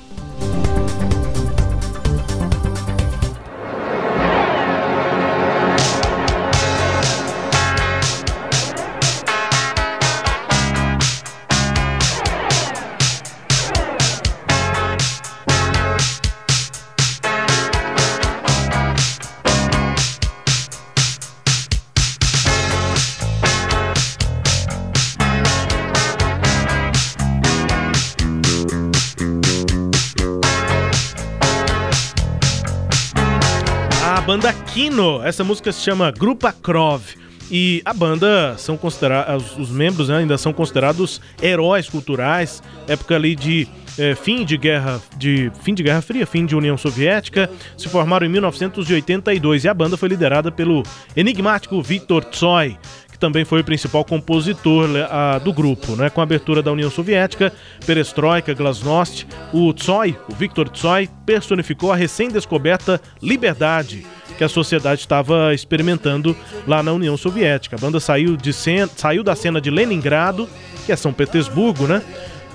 A: Kino. Essa música se chama Grupa Krov. E a banda são considerados, os membros né, ainda são considerados heróis culturais, época ali de é, fim de guerra de fim de Guerra Fria, fim de União Soviética, se formaram em 1982 e a banda foi liderada pelo enigmático Viktor Tsoi, que também foi o principal compositor a, do grupo, né? Com a abertura da União Soviética, Perestroika, Glasnost, o Tsoi, o Viktor Tsoi, personificou a recém-descoberta liberdade que a sociedade estava experimentando lá na União Soviética. A banda saiu, de saiu da cena de Leningrado, que é São Petersburgo, né?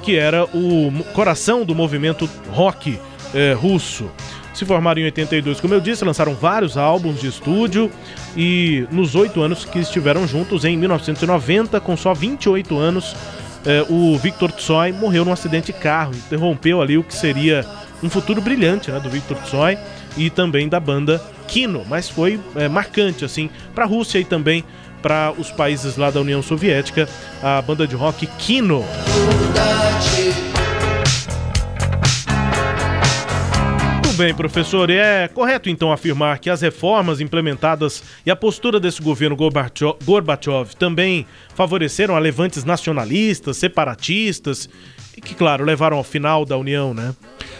A: Que era o coração do movimento rock é, russo. Se formaram em 82, como eu disse, lançaram vários álbuns de estúdio e nos oito anos que estiveram juntos, em 1990, com só 28 anos, é, o Victor Tsoi morreu num acidente de carro, interrompeu ali o que seria um futuro brilhante né, do Victor Tsoi e também da banda Kino, mas foi é, marcante assim para a Rússia e também para os países lá da União Soviética, a banda de rock Kino. Muito bem, professor. E é correto então afirmar que as reformas implementadas e a postura desse governo Gorbachev também favoreceram a levantes nacionalistas, separatistas e que, claro, levaram ao final da União, né?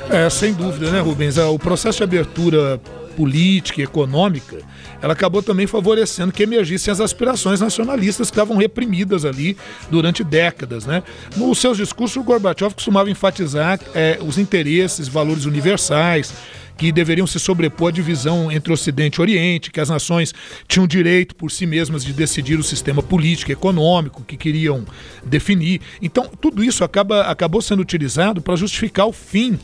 C: É, sem dúvida, né, Rubens? É, o processo de abertura política e econômica, ela acabou também favorecendo que emergissem as aspirações nacionalistas que estavam reprimidas ali durante décadas. Né? Nos seus discursos, o Gorbachev costumava enfatizar é, os interesses, valores universais, que deveriam se sobrepor à divisão entre Ocidente e Oriente, que as nações tinham direito por si mesmas de decidir o sistema político e econômico que queriam definir. Então, tudo isso acaba, acabou sendo utilizado para justificar o fim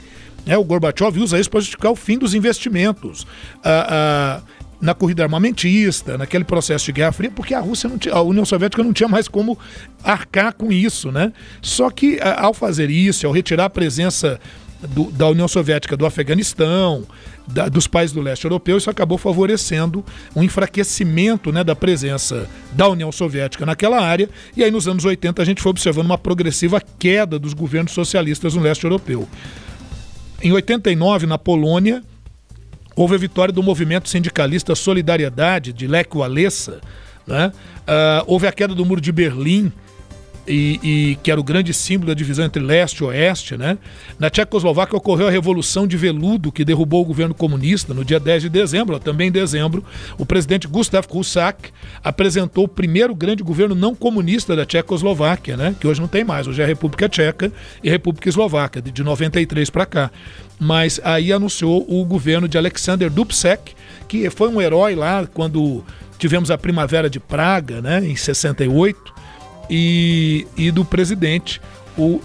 C: é, o Gorbachev usa isso para justificar o fim dos investimentos. Ah, ah, na corrida armamentista, naquele processo de Guerra Fria, porque a Rússia não tinha, a União Soviética não tinha mais como arcar com isso, né? Só que ah, ao fazer isso, ao retirar a presença do, da União Soviética do Afeganistão, da, dos países do leste europeu, isso acabou favorecendo um enfraquecimento né, da presença da União Soviética naquela área. E aí, nos anos 80, a gente foi observando uma progressiva queda dos governos socialistas no leste europeu. Em 89, na Polônia, houve a vitória do movimento sindicalista Solidariedade, de Lech Walesa. Né? Uh, houve a queda do Muro de Berlim, e, e, que era o grande símbolo da divisão entre leste e oeste. Né? Na Tchecoslováquia ocorreu a Revolução de Veludo, que derrubou o governo comunista no dia 10 de dezembro. Também em dezembro, o presidente Gustav Husak apresentou o primeiro grande governo não comunista da Tchecoslováquia, né? que hoje não tem mais, hoje é a República Tcheca e República Eslovaca, de 93 para cá. Mas aí anunciou o governo de Alexander Dubček, que foi um herói lá quando tivemos a Primavera de Praga, né, em 68, e, e do presidente, o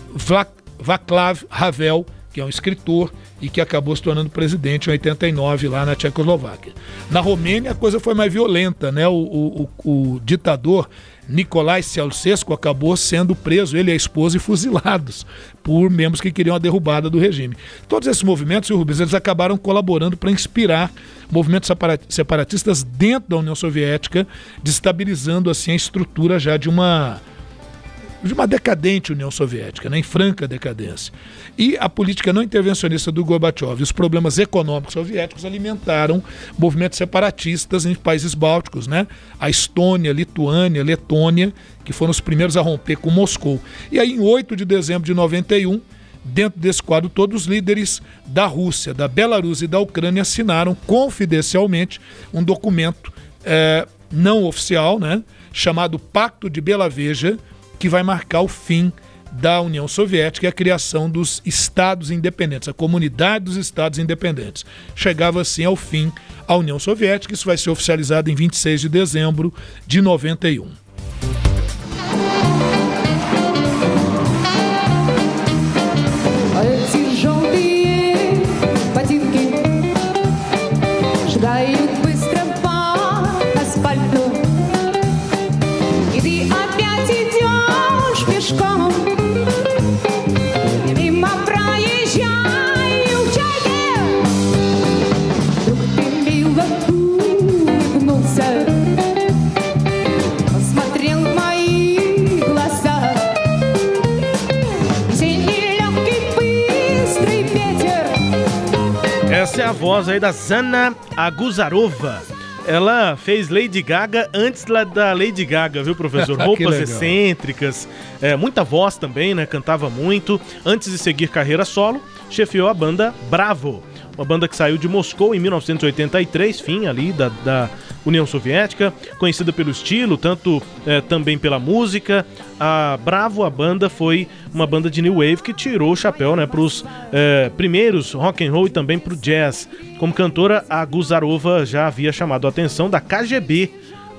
C: Václav Havel, que é um escritor e que acabou se tornando presidente em 89 lá na Tchecoslováquia. Na Romênia a coisa foi mais violenta, né? O, o, o, ditador Nicolae Ceausescu acabou sendo preso, ele e a esposa, e fuzilados por membros que queriam a derrubada do regime. Todos esses movimentos, Rubens, eles acabaram colaborando para inspirar movimentos separatistas dentro da União Soviética, destabilizando assim a estrutura já de uma de uma decadente União Soviética, né, em franca decadência. E a política não intervencionista do Gorbachev e os problemas econômicos soviéticos alimentaram movimentos separatistas em países bálticos, né? A Estônia, Lituânia, Letônia, que foram os primeiros a romper com Moscou. E aí, em 8 de dezembro de 91, dentro desse quadro, todos os líderes da Rússia, da Belarus e da Ucrânia assinaram confidencialmente um documento é, não oficial, né, chamado Pacto de Belaveja, que vai marcar o fim da União Soviética e a criação dos Estados Independentes, a Comunidade dos Estados Independentes. Chegava assim ao fim a União Soviética, isso vai ser oficializado em 26 de dezembro de 91.
A: Essa a voz aí da Zana Aguzarova. Ela fez Lady Gaga antes da Lady Gaga, viu, professor? Roupas excêntricas, é, muita voz também, né? Cantava muito. Antes de seguir carreira solo, chefiou a banda Bravo uma banda que saiu de Moscou em 1983, fim ali da, da União Soviética, conhecida pelo estilo, tanto é, também pela música. A Bravo, a banda, foi uma banda de new wave que tirou o chapéu né, para os é, primeiros rock and roll e também para o jazz. Como cantora, a Guzarova já havia chamado a atenção da KGB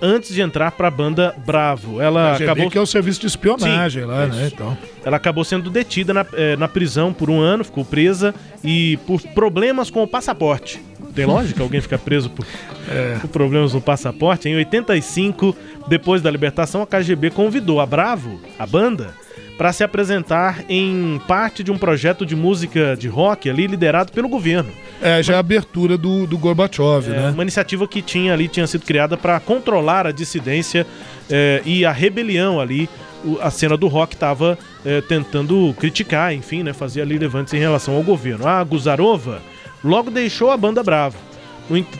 A: antes de entrar para a banda Bravo. Ela acabou
C: que é o serviço de espionagem Sim, lá, né? Então.
A: Ela acabou sendo detida na, eh, na prisão por um ano, ficou presa e por problemas com o passaporte. Tem lógica alguém ficar preso por, é. por, problemas no passaporte? Em 85, depois da libertação, a KGB convidou a Bravo, a banda, para se apresentar em parte de um projeto de música de rock ali liderado pelo governo.
C: É, já a abertura do, do Gorbachev, é, né?
A: Uma iniciativa que tinha ali, tinha sido criada para controlar a dissidência é, e a rebelião ali. a cena do rock estava é, tentando criticar, enfim, né, fazer ali levantes em relação ao governo. A Guzarova logo deixou a banda Bravo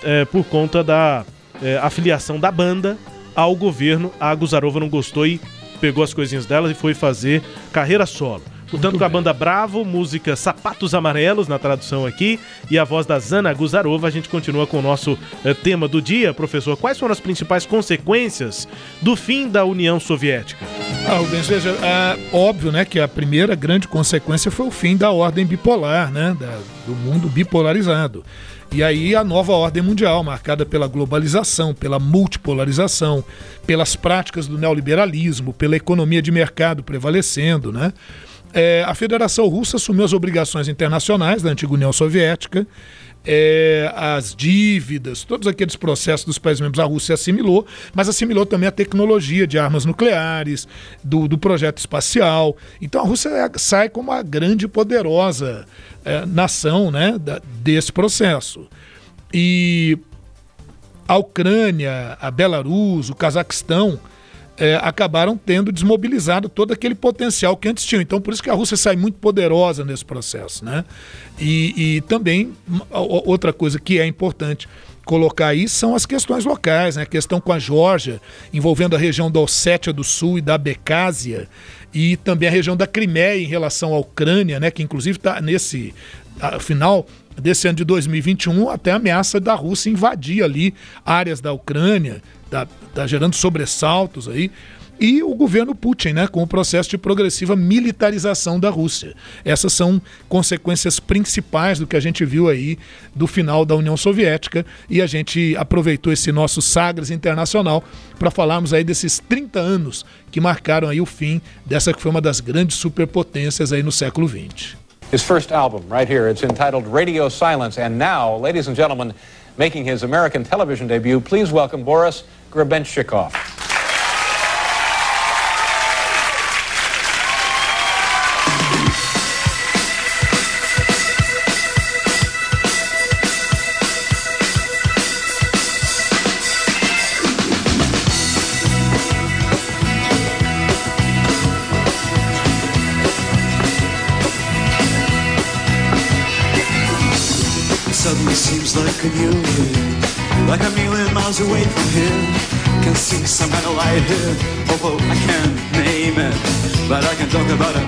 A: é, por conta da é, afiliação da banda ao governo. A Guzarova não gostou e pegou as coisinhas dela e foi fazer carreira solo. Portanto, com a banda Bravo, música Sapatos Amarelos, na tradução aqui, e a voz da Zana Guzarova, a gente continua com o nosso eh, tema do dia. Professor, quais foram as principais consequências do fim da União Soviética?
C: Ah, Rubens, veja, é óbvio né, que a primeira grande consequência foi o fim da ordem bipolar, né, da, do mundo bipolarizado. E aí a nova ordem mundial, marcada pela globalização, pela multipolarização, pelas práticas do neoliberalismo, pela economia de mercado prevalecendo, né? É, a Federação Russa assumiu as obrigações internacionais da antiga União Soviética, é, as dívidas, todos aqueles processos dos países membros, a Rússia assimilou, mas assimilou também a tecnologia de armas nucleares, do, do projeto espacial. Então a Rússia sai como a grande poderosa é, nação né, da, desse processo. E a Ucrânia, a Belarus, o Cazaquistão é, acabaram tendo desmobilizado todo aquele potencial que antes tinham. Então, por isso que a Rússia sai muito poderosa nesse processo. Né? E, e também, outra coisa que é importante colocar aí são as questões locais, né? a questão com a Geórgia, envolvendo a região da Ossétia do Sul e da Becásia, e também a região da Crimeia em relação à Ucrânia, né? que inclusive está nesse final desse ano de 2021 até a ameaça da Rússia invadir ali áreas da Ucrânia, tá, tá gerando sobressaltos aí. E o governo Putin, né, com o processo de progressiva militarização da Rússia. Essas são consequências principais do que a gente viu aí do final da União Soviética e a gente aproveitou esse nosso Sagres Internacional para falarmos aí desses 30 anos que marcaram aí o fim dessa que foi uma das grandes superpotências aí no século XX.
J: His first album right here, it's entitled Radio Silence and now, ladies and gentlemen, making his American television debut, please welcome Boris Grebenshchikov.
K: Away from here.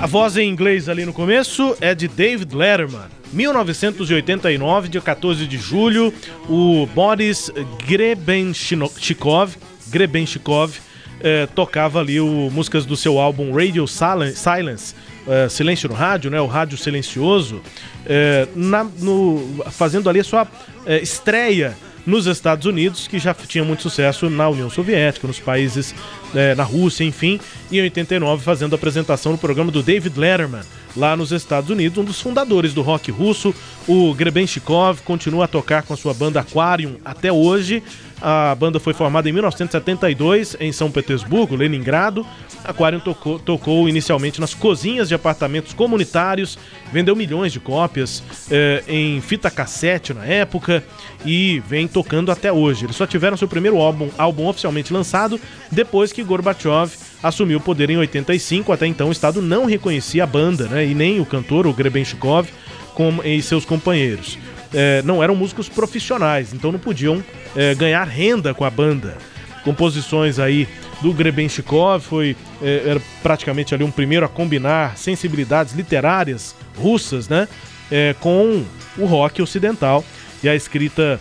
A: A voz em inglês ali no começo é de David Letterman. 1989, dia 14 de julho, o Boris Grebenshikov, Grebenshikov eh, tocava ali o, músicas do seu álbum Radio Silence, eh, Silêncio no Rádio, né, o Rádio Silencioso, eh, na, no, fazendo ali a sua eh, estreia nos Estados Unidos, que já tinha muito sucesso na União Soviética, nos países, é, na Rússia, enfim, e em 89 fazendo apresentação no programa do David Letterman, lá nos Estados Unidos, um dos fundadores do rock russo, o Grebenshikov, continua a tocar com a sua banda Aquarium até hoje. A banda foi formada em 1972 em São Petersburgo, Leningrado. Aquarium tocou, tocou inicialmente nas cozinhas de apartamentos comunitários, vendeu milhões de cópias eh, em fita cassete na época e vem tocando até hoje. Eles só tiveram seu primeiro álbum, álbum oficialmente lançado depois que Gorbachev assumiu o poder em 85. Até então, o Estado não reconhecia a banda né, e nem o cantor, o Grebenshikov, com, e seus companheiros. É, não eram músicos profissionais, então não podiam é, ganhar renda com a banda. Composições aí do Grebenshikov foi é, era praticamente ali um primeiro a combinar sensibilidades literárias russas, né, é, com o rock ocidental e a escrita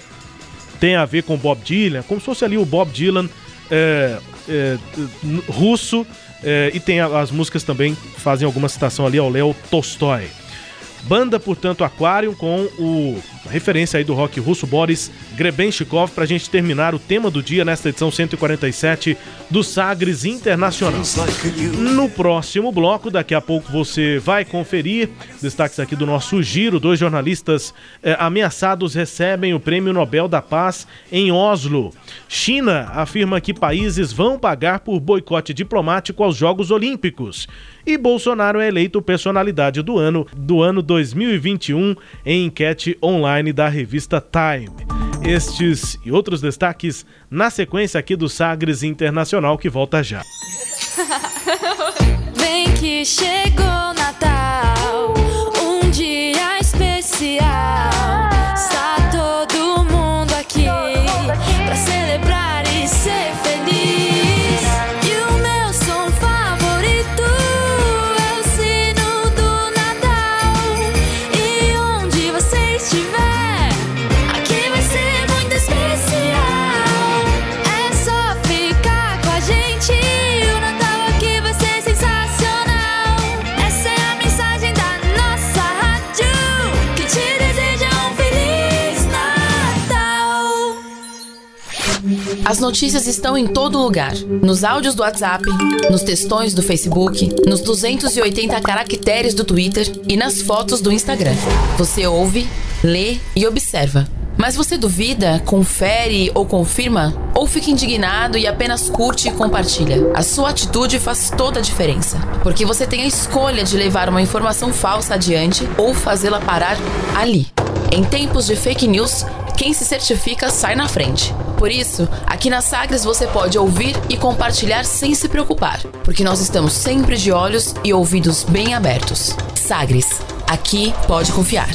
A: tem a ver com Bob Dylan, como se fosse ali o Bob Dylan é, é, russo e tem as músicas também fazem alguma citação ali ao Leo Tolstói. Banda, portanto, Aquarium com o referência aí do rock russo Boris Grebenshikov para a gente terminar o tema do dia nesta edição 147 do Sagres Internacional. No próximo bloco, daqui a pouco você vai conferir destaques aqui do nosso giro. Dois jornalistas eh, ameaçados recebem o Prêmio Nobel da Paz em Oslo. China afirma que países vão pagar por boicote diplomático aos Jogos Olímpicos. E Bolsonaro é eleito personalidade do ano do ano 2021 em enquete online da revista Time. Estes e outros destaques na sequência aqui do Sagres Internacional que volta já.
L: Vem que chegou Natal, um dia especial.
B: As notícias estão em todo lugar. Nos áudios do WhatsApp, nos textões do Facebook, nos 280 caracteres do Twitter e nas fotos do Instagram. Você ouve, lê e observa. Mas você duvida, confere ou confirma? Ou fica indignado e apenas curte e compartilha? A sua atitude faz toda a diferença. Porque você tem a escolha de levar uma informação falsa adiante ou fazê-la parar ali. Em tempos de fake news, quem se certifica sai na frente. Por isso, aqui na Sagres você pode ouvir e compartilhar sem se preocupar, porque nós estamos sempre de olhos e ouvidos bem abertos. Sagres, aqui pode confiar.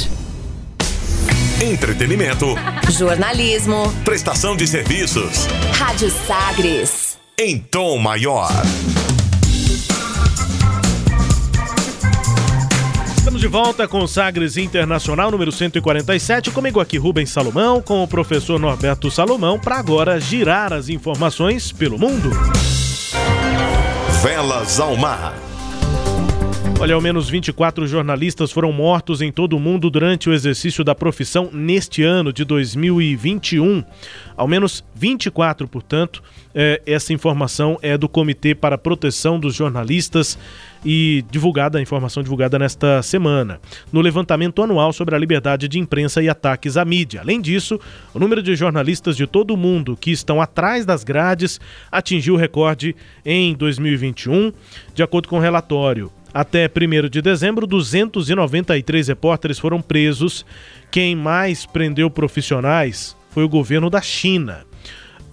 D: Entretenimento,
B: Jornalismo,
D: prestação de serviços
B: Rádio Sagres.
D: em tom maior.
A: De volta com Sagres Internacional número 147. Comigo aqui Rubens Salomão, com o professor Norberto Salomão, para agora girar as informações pelo mundo.
D: Velas ao mar.
A: Olha, ao menos 24 jornalistas foram mortos em todo o mundo durante o exercício da profissão neste ano de 2021. Ao menos 24, portanto. É, essa informação é do Comitê para a Proteção dos Jornalistas e divulgada, a informação divulgada nesta semana, no levantamento anual sobre a liberdade de imprensa e ataques à mídia. Além disso, o número de jornalistas de todo o mundo que estão atrás das grades atingiu o recorde em 2021, de acordo com o relatório. Até 1 de dezembro, 293 repórteres foram presos. Quem mais prendeu profissionais foi o governo da China.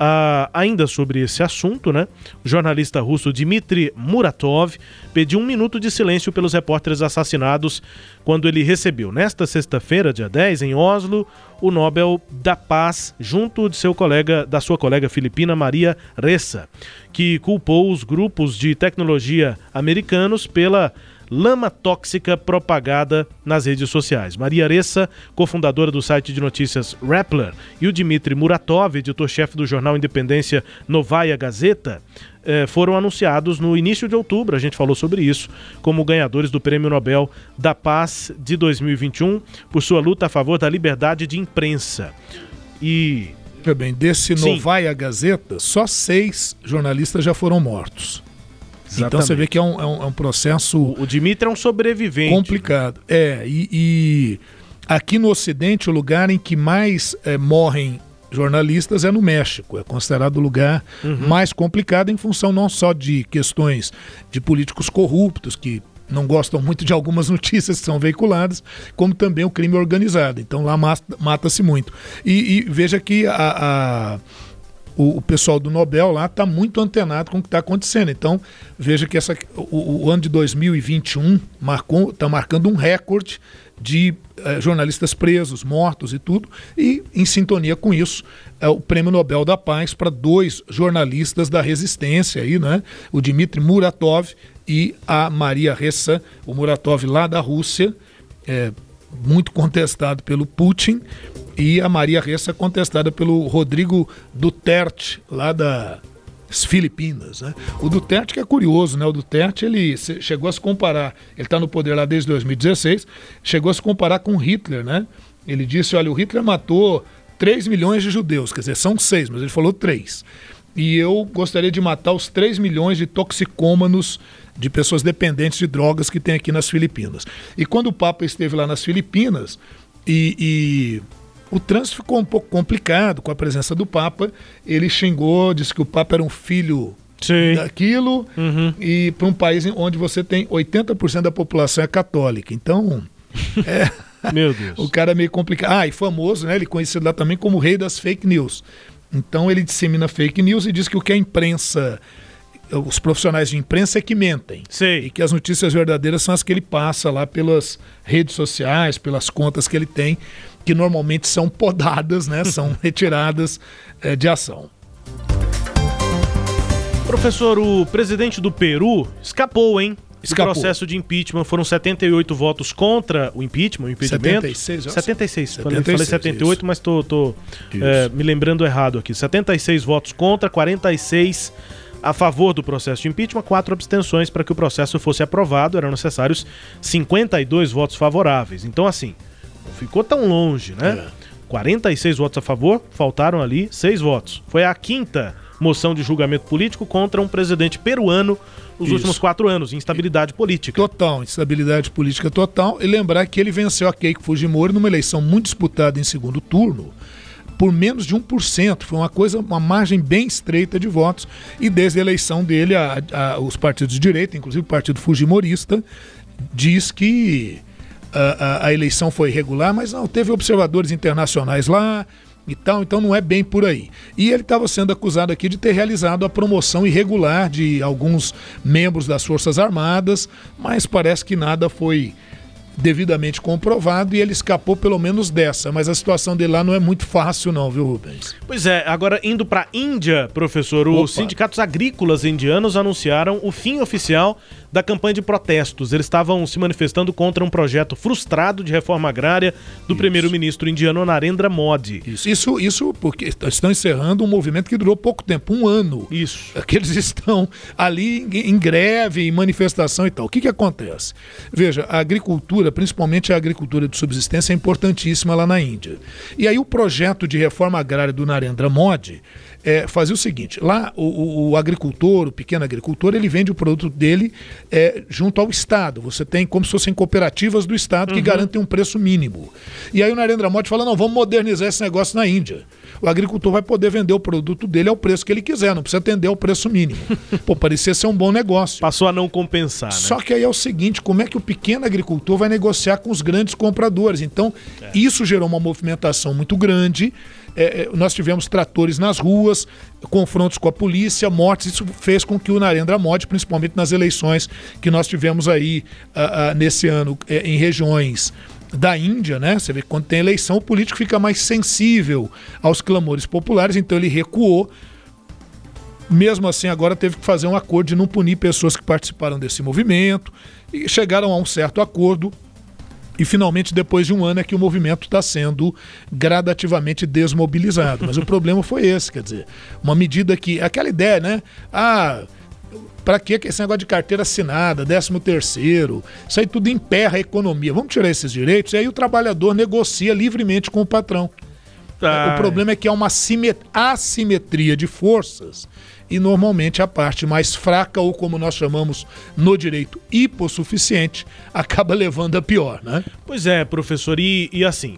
A: Ah, ainda sobre esse assunto, né? O jornalista russo Dmitry Muratov pediu um minuto de silêncio pelos repórteres assassinados quando ele recebeu, nesta sexta-feira, dia 10, em Oslo, o Nobel da Paz, junto de seu colega, da sua colega filipina Maria Ressa, que culpou os grupos de tecnologia americanos pela lama tóxica propagada nas redes sociais. Maria Aressa, cofundadora do site de notícias Rappler, e o Dmitry Muratov, editor-chefe do jornal Independência Novaya Gazeta, eh, foram anunciados no início de outubro, a gente falou sobre isso, como ganhadores do Prêmio Nobel da Paz de 2021 por sua luta a favor da liberdade de imprensa. E
C: Veja bem, desse
A: Sim.
C: Novaya Gazeta, só seis jornalistas já foram mortos. Então você vê que é um, é um- é um processo
A: o Dmitry é um sobrevivente.
C: complicado. É, e, e aqui no Ocidente, o lugar em que mais eh, morrem jornalistas é no México. É considerado o lugar mais complicado em função não só de questões de políticos corruptos que não gostam muito de algumas notícias que são veiculadas, como também o crime organizado. Então lá mata- mata-se muito. E, e veja que a- a o, o pessoal do Nobel lá está muito antenado com o que está acontecendo. Então, veja que essa, o, o ano de 2021 marcou, está marcando um recorde de eh, jornalistas presos, mortos e tudo, e em sintonia com isso, é o Prêmio Nobel da Paz para dois jornalistas da resistência aí, né? O Dmitry Muratov e a Maria Ressa, o Muratov lá da Rússia, é, muito contestado pelo Putin, e a Maria Ressa contestada pelo Rodrigo Duterte, lá Filipinas. Né? O Duterte que é curioso, né? O Duterte ele chegou a se comparar, ele está no poder lá desde 2016, chegou a se comparar com Hitler, né? Ele disse: olha, o Hitler matou 3 milhões de judeus, quer dizer, são 6, mas ele falou 3. E eu gostaria de matar os 3 milhões de toxicômanos, de pessoas dependentes de drogas que tem aqui nas Filipinas. E quando o Papa esteve lá nas Filipinas, e, e o trânsito ficou um pouco complicado com a presença do Papa, ele xingou, disse que o Papa era um filho
A: Sim.
C: daquilo,
A: Uhum.
C: e para um país onde você tem 80% da população é católica. Então, é,
A: Meu Deus.
C: o cara é meio complicado. Ah, e famoso, né? Ele é conhecido lá também como o rei das fake news. Então ele dissemina fake news e diz que o que a imprensa, os profissionais de imprensa é que mentem.
A: Sei.
C: E que as notícias verdadeiras são as que ele passa lá pelas redes sociais, pelas contas que ele tem, que normalmente são podadas, né? São retiradas eh, de ação.
A: Professor, o presidente do Peru escapou, hein? Do
C: Escapou.
A: processo de impeachment foram 78 votos contra o impeachment, o impedimento.
C: 76, eu acho.
A: 76. Falei,
C: 76,
A: falei 78,
C: isso.
A: mas tô, tô é, me lembrando errado aqui. 76 votos contra, 46 a favor do processo de impeachment, quatro abstenções para que o processo fosse aprovado. Eram necessários 52 votos favoráveis. Então, assim, não ficou tão longe, né?
C: É.
A: 46 votos a favor, faltaram ali seis votos. Foi a quinta moção de julgamento político contra um presidente peruano nos
C: Isso.
A: últimos quatro anos, instabilidade política.
C: Total, instabilidade política total. E lembrar que ele venceu a Keiko Fujimori numa eleição muito disputada em segundo turno, por menos de 1%. Foi uma coisa, uma margem bem estreita de votos. E desde a eleição dele, a- a- os partidos de direita, inclusive o Partido Fujimorista, diz que a, a- a eleição foi irregular, mas não, teve observadores internacionais lá e tal, então não é bem por aí. E ele estava sendo acusado aqui de ter realizado a promoção irregular de alguns membros das Forças Armadas, mas parece que nada foi devidamente comprovado e ele escapou pelo menos dessa, mas a situação dele lá não é muito fácil não, viu, Rubens?
A: Pois é, agora indo para Índia, professor, os
C: Opa.
A: sindicatos agrícolas indianos anunciaram o fim oficial da campanha de protestos. Eles estavam se manifestando contra um projeto frustrado de reforma agrária do primeiro-ministro indiano Narendra Modi.
C: Isso, isso, isso porque estão encerrando um movimento que durou pouco tempo, um ano.
A: Isso.
C: Que eles estão ali em, em greve, em manifestação e tal. O que, que acontece? Veja, a agricultura, principalmente a agricultura de subsistência, é importantíssima lá na Índia. E aí o projeto de reforma agrária do Narendra Modi é, fazia o seguinte: lá o, o- agricultor, o pequeno agricultor, ele vende o produto dele é, junto ao Estado. Você tem como se fossem cooperativas do Estado que garantem um preço mínimo. E aí o Narendra Modi fala: não, vamos modernizar esse negócio na Índia. O agricultor vai poder vender o produto dele ao preço que ele quiser, não precisa atender ao preço mínimo. Pô, parecia ser um bom negócio.
A: Passou a não compensar, né?
C: Só que aí é o seguinte, como é que o pequeno agricultor vai negociar com os grandes compradores? Então, isso gerou uma movimentação muito grande. É, é, nós tivemos tratores nas ruas, confrontos com a polícia, mortes. Isso fez com que o Narendra Modi, principalmente nas eleições que nós tivemos aí ah, ah, nesse ano é, em regiões da Índia, né? Você vê que quando tem eleição, o político fica mais sensível aos clamores populares, então ele recuou mesmo assim, agora teve que fazer um acordo de não punir pessoas que participaram desse movimento e chegaram a um certo acordo. E finalmente, depois de um ano, é que o movimento está sendo gradativamente desmobilizado. Mas o problema foi esse, quer dizer, uma medida que. Aquela ideia, né? Ah, para que esse negócio de carteira assinada, 13 terceiro, isso aí tudo emperra a economia. Vamos tirar esses direitos e aí o trabalhador negocia livremente com o patrão.
A: Ah,
C: O problema é que há uma assimet- assimetria de forças e normalmente a parte mais fraca, ou como nós chamamos no direito, hipossuficiente, acaba levando a pior, né?
A: Pois é, professor, e, e assim,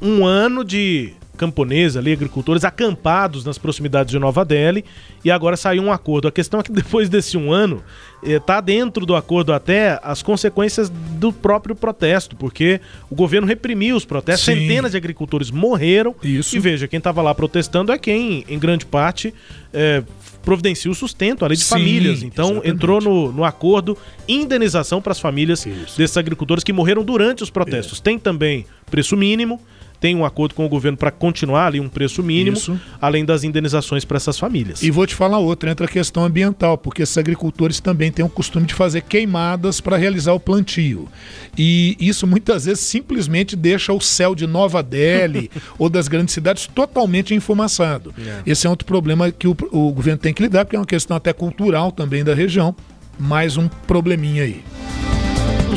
A: um ano de camponeses ali, agricultores acampados nas proximidades de Nova Delhi e agora saiu um acordo. A questão é que depois desse um ano, está dentro do acordo até as consequências do próprio protesto, porque o governo reprimiu os protestos,
C: Sim.
A: centenas de agricultores morreram
C: Isso.
A: e veja, quem estava lá protestando é quem, em grande parte, é, providencia o sustento ali de
C: Sim,
A: famílias. Então
C: exatamente.
A: entrou no, no acordo indenização para as famílias desses agricultores que morreram durante os protestos.
C: É.
A: Tem também preço mínimo, tem um acordo com o governo para continuar ali um preço mínimo,
C: Isso.
A: além das indenizações para essas famílias.
C: E vou te falar outra, entra a questão ambiental, porque esses agricultores também têm o costume de fazer queimadas para realizar o plantio. E isso muitas vezes simplesmente deixa o céu de Nova Delhi ou das grandes cidades totalmente enfumaçado. Esse é outro problema que o, o governo tem que lidar, porque é uma questão até cultural também da região. Mais um probleminha aí.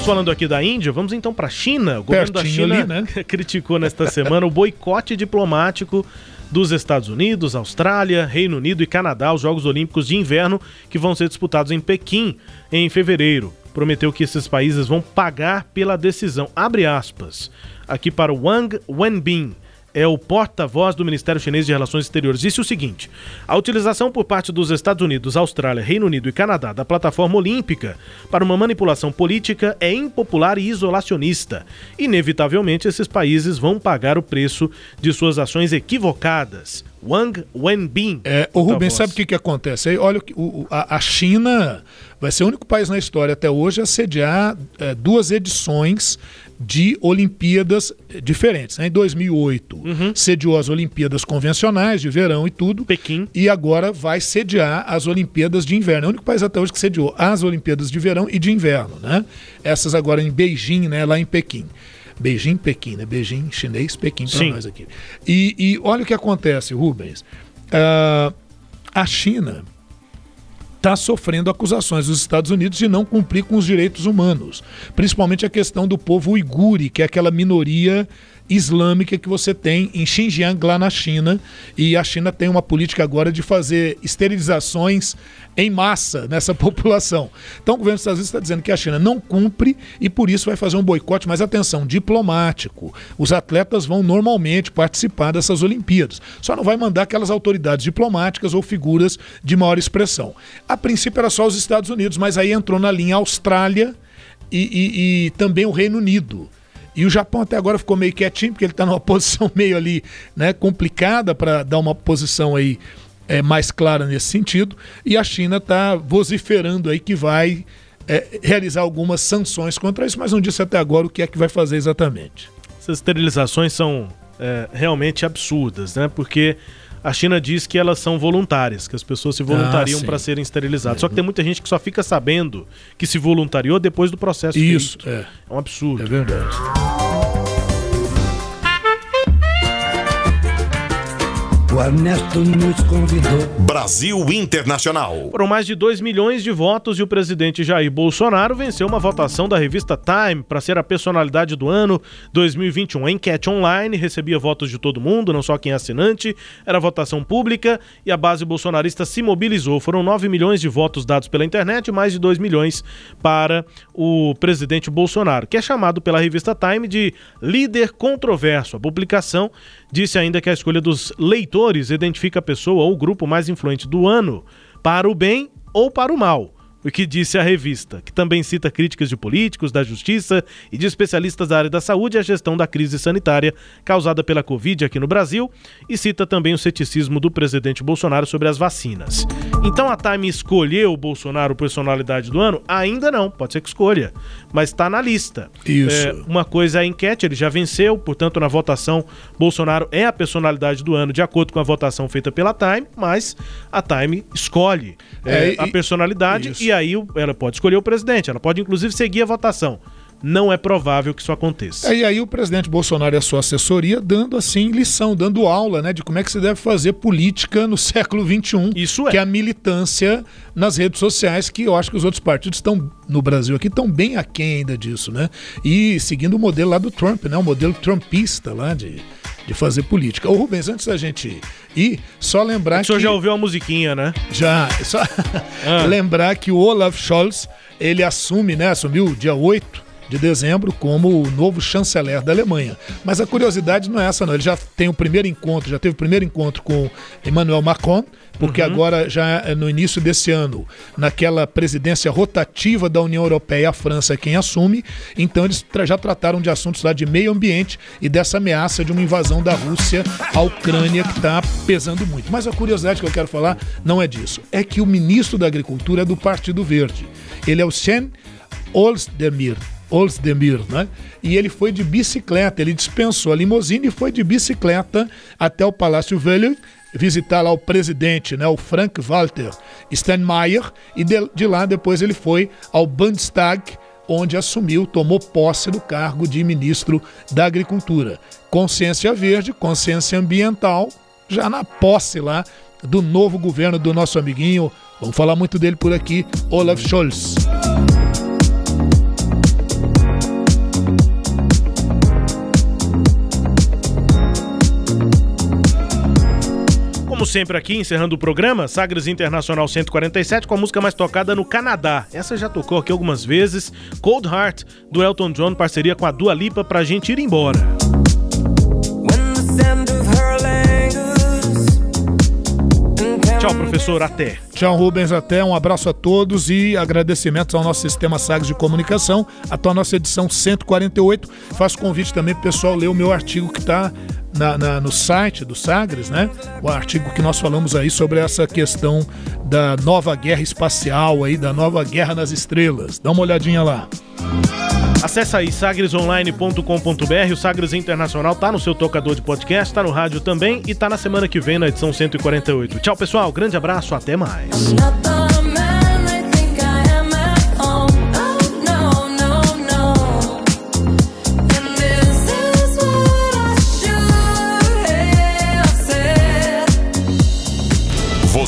A: Falando aqui da Índia, vamos então para a China. O governo da
C: Pertinho
A: China
C: ali, né?
A: criticou nesta semana o boicote diplomático dos Estados Unidos, Austrália, Reino Unido e Canadá aos Jogos Olímpicos de Inverno que vão ser disputados em Pequim em fevereiro. Prometeu que esses países vão pagar pela decisão. Abre aspas. Aqui para o Wang Wenbin, é o porta-voz do Ministério Chinês de Relações Exteriores, disse o seguinte: a utilização por parte dos Estados Unidos, Austrália, Reino Unido e Canadá da plataforma olímpica para uma manipulação política é impopular e isolacionista. Inevitavelmente, esses países vão pagar o preço de suas ações equivocadas. Wang Wenbin.
C: É, o Rubens, sabe o que, que acontece aí? Olha, o- a, a China vai ser o único país na história até hoje a sediar é, duas edições de Olimpíadas diferentes. né? Em 2008, sediou as Olimpíadas convencionais de verão e tudo.
A: Pequim.
C: E agora vai sediar as Olimpíadas de inverno. É o único país até hoje que sediou as Olimpíadas de verão e de inverno. Né? Essas agora em Beijing, né? lá em Pequim. Beijing, Pequim, né? Beijing, chinês, Pequim para nós aqui. E, e olha o que acontece, Rubens. Ah, a China está sofrendo acusações dos Estados Unidos de não cumprir com os direitos humanos, principalmente a questão do povo uigure, que é aquela minoria islâmica que você tem em Xinjiang, lá na China, e a China tem uma política agora de fazer esterilizações em massa nessa população. Então o governo dos Estados Unidos está dizendo que a China não cumpre e por isso vai fazer um boicote, mas atenção, diplomático. Os atletas vão normalmente participar dessas Olimpíadas. Só não vai mandar aquelas autoridades diplomáticas ou figuras de maior expressão. A princípio era só os Estados Unidos, mas aí entrou na linha Austrália e, e- e também o Reino Unido. E o Japão até agora ficou meio quietinho, porque ele está numa posição meio ali né, complicada para dar uma posição aí é, mais clara nesse sentido. E a China está vociferando aí que vai é, realizar algumas sanções contra isso, mas não disse até agora o que é que vai fazer exatamente.
A: Essas esterilizações são é, realmente absurdas, né? Porque a China diz que elas são voluntárias, que as pessoas se voluntariam
C: Ah,
A: para serem esterilizadas. Só que tem muita gente que só fica sabendo que se voluntariou depois do processo
C: Isso,
A: feito.
C: é.
A: É um absurdo.
C: É verdade.
M: O Ernesto nos convidou.
D: Brasil Internacional.
A: Foram mais de 2 milhões de votos e o presidente Jair Bolsonaro venceu uma votação da revista Time para ser a personalidade do ano 2021. A enquete online recebia votos de todo mundo, não só quem é assinante, era votação pública e a base bolsonarista se mobilizou. Foram 9 milhões de votos dados pela internet e mais de 2 milhões para o presidente Bolsonaro, que é chamado pela revista Time de líder controverso. A publicação disse ainda que a escolha dos leitores identifica a pessoa ou o grupo mais influente do ano para o bem ou para o mal. O que disse a revista, que também cita críticas de políticos, da justiça e de especialistas da área da saúde a gestão da crise sanitária causada pela Covid aqui no Brasil, e cita também o ceticismo do presidente Bolsonaro sobre as vacinas. Então a Time escolheu o Bolsonaro personalidade do ano? Ainda não, pode ser que escolha, mas está na lista.
C: Isso.
A: É, uma coisa é a enquete, ele já venceu, portanto, na votação, Bolsonaro é a personalidade do ano, de acordo com a votação feita pela Time, mas a Time escolhe é,
C: É,
A: a personalidade
C: isso.
A: e aí ela pode escolher o presidente, ela pode inclusive seguir a votação. Não é provável que isso aconteça.
C: É, E aí o presidente Bolsonaro e a sua assessoria dando assim lição, dando aula, né, de como é que se deve fazer política no século XXI.
A: Isso é.
C: Que é a militância nas redes sociais, que eu acho que os outros partidos estão no Brasil aqui estão bem aquém ainda disso, né? E seguindo o modelo lá do Trump, né? O modelo trumpista lá de, de fazer política. Ô Rubens, antes da gente ir, só lembrar
A: o
C: que...
A: senhor já ouviu a musiquinha, né?
C: Já, só lembrar que o Olaf Scholz, ele assume, né, assumiu dia 8 de dezembro como o novo chanceler da Alemanha. Mas a curiosidade não é essa não, ele já tem o primeiro encontro, já teve o primeiro encontro com Emmanuel Macron, porque agora já é no início desse ano, naquela presidência rotativa da União Europeia, a França é quem assume, então eles já trataram de assuntos lá de meio ambiente e dessa ameaça de uma invasão da Rússia à Ucrânia que está pesando muito. Mas a curiosidade que eu quero falar não é disso, é que o ministro da Agricultura é do Partido Verde. Ele é o Sen Olsdemir. Olsdemir, né? E ele foi de bicicleta, ele dispensou a limusine e foi de bicicleta até o Palácio Velho visitar lá o presidente, né, o Frank Walter Steinmeier, e de, de lá depois ele foi ao Bundestag, onde assumiu, tomou posse do cargo de ministro da Agricultura. Consciência verde, consciência ambiental, já na posse lá do novo governo do nosso amiguinho, vamos falar muito dele por aqui, Olaf Scholz.
A: Como sempre aqui, encerrando o programa, Sagres Internacional 147 com a música mais tocada no Canadá. Essa já tocou aqui algumas vezes. Cold Heart, do Elton John, parceria com a Dua Lipa pra gente ir embora. Tchau, professor. Até.
C: Tchau, Rubens. Até. Um abraço a todos e agradecimentos ao nosso sistema Sagres de Comunicação. Até a nossa edição 148. Faço convite também para o pessoal ler o meu artigo que está na, na, no site do Sagres, né? O artigo que nós falamos aí sobre essa questão da nova guerra espacial aí, da nova guerra nas estrelas. Dá uma olhadinha lá.
A: Acesse aí sagresonline.com.br, o Sagres Internacional tá no seu tocador de podcast, tá no rádio também e tá na semana que vem na edição 148. Tchau, pessoal, grande abraço, até mais.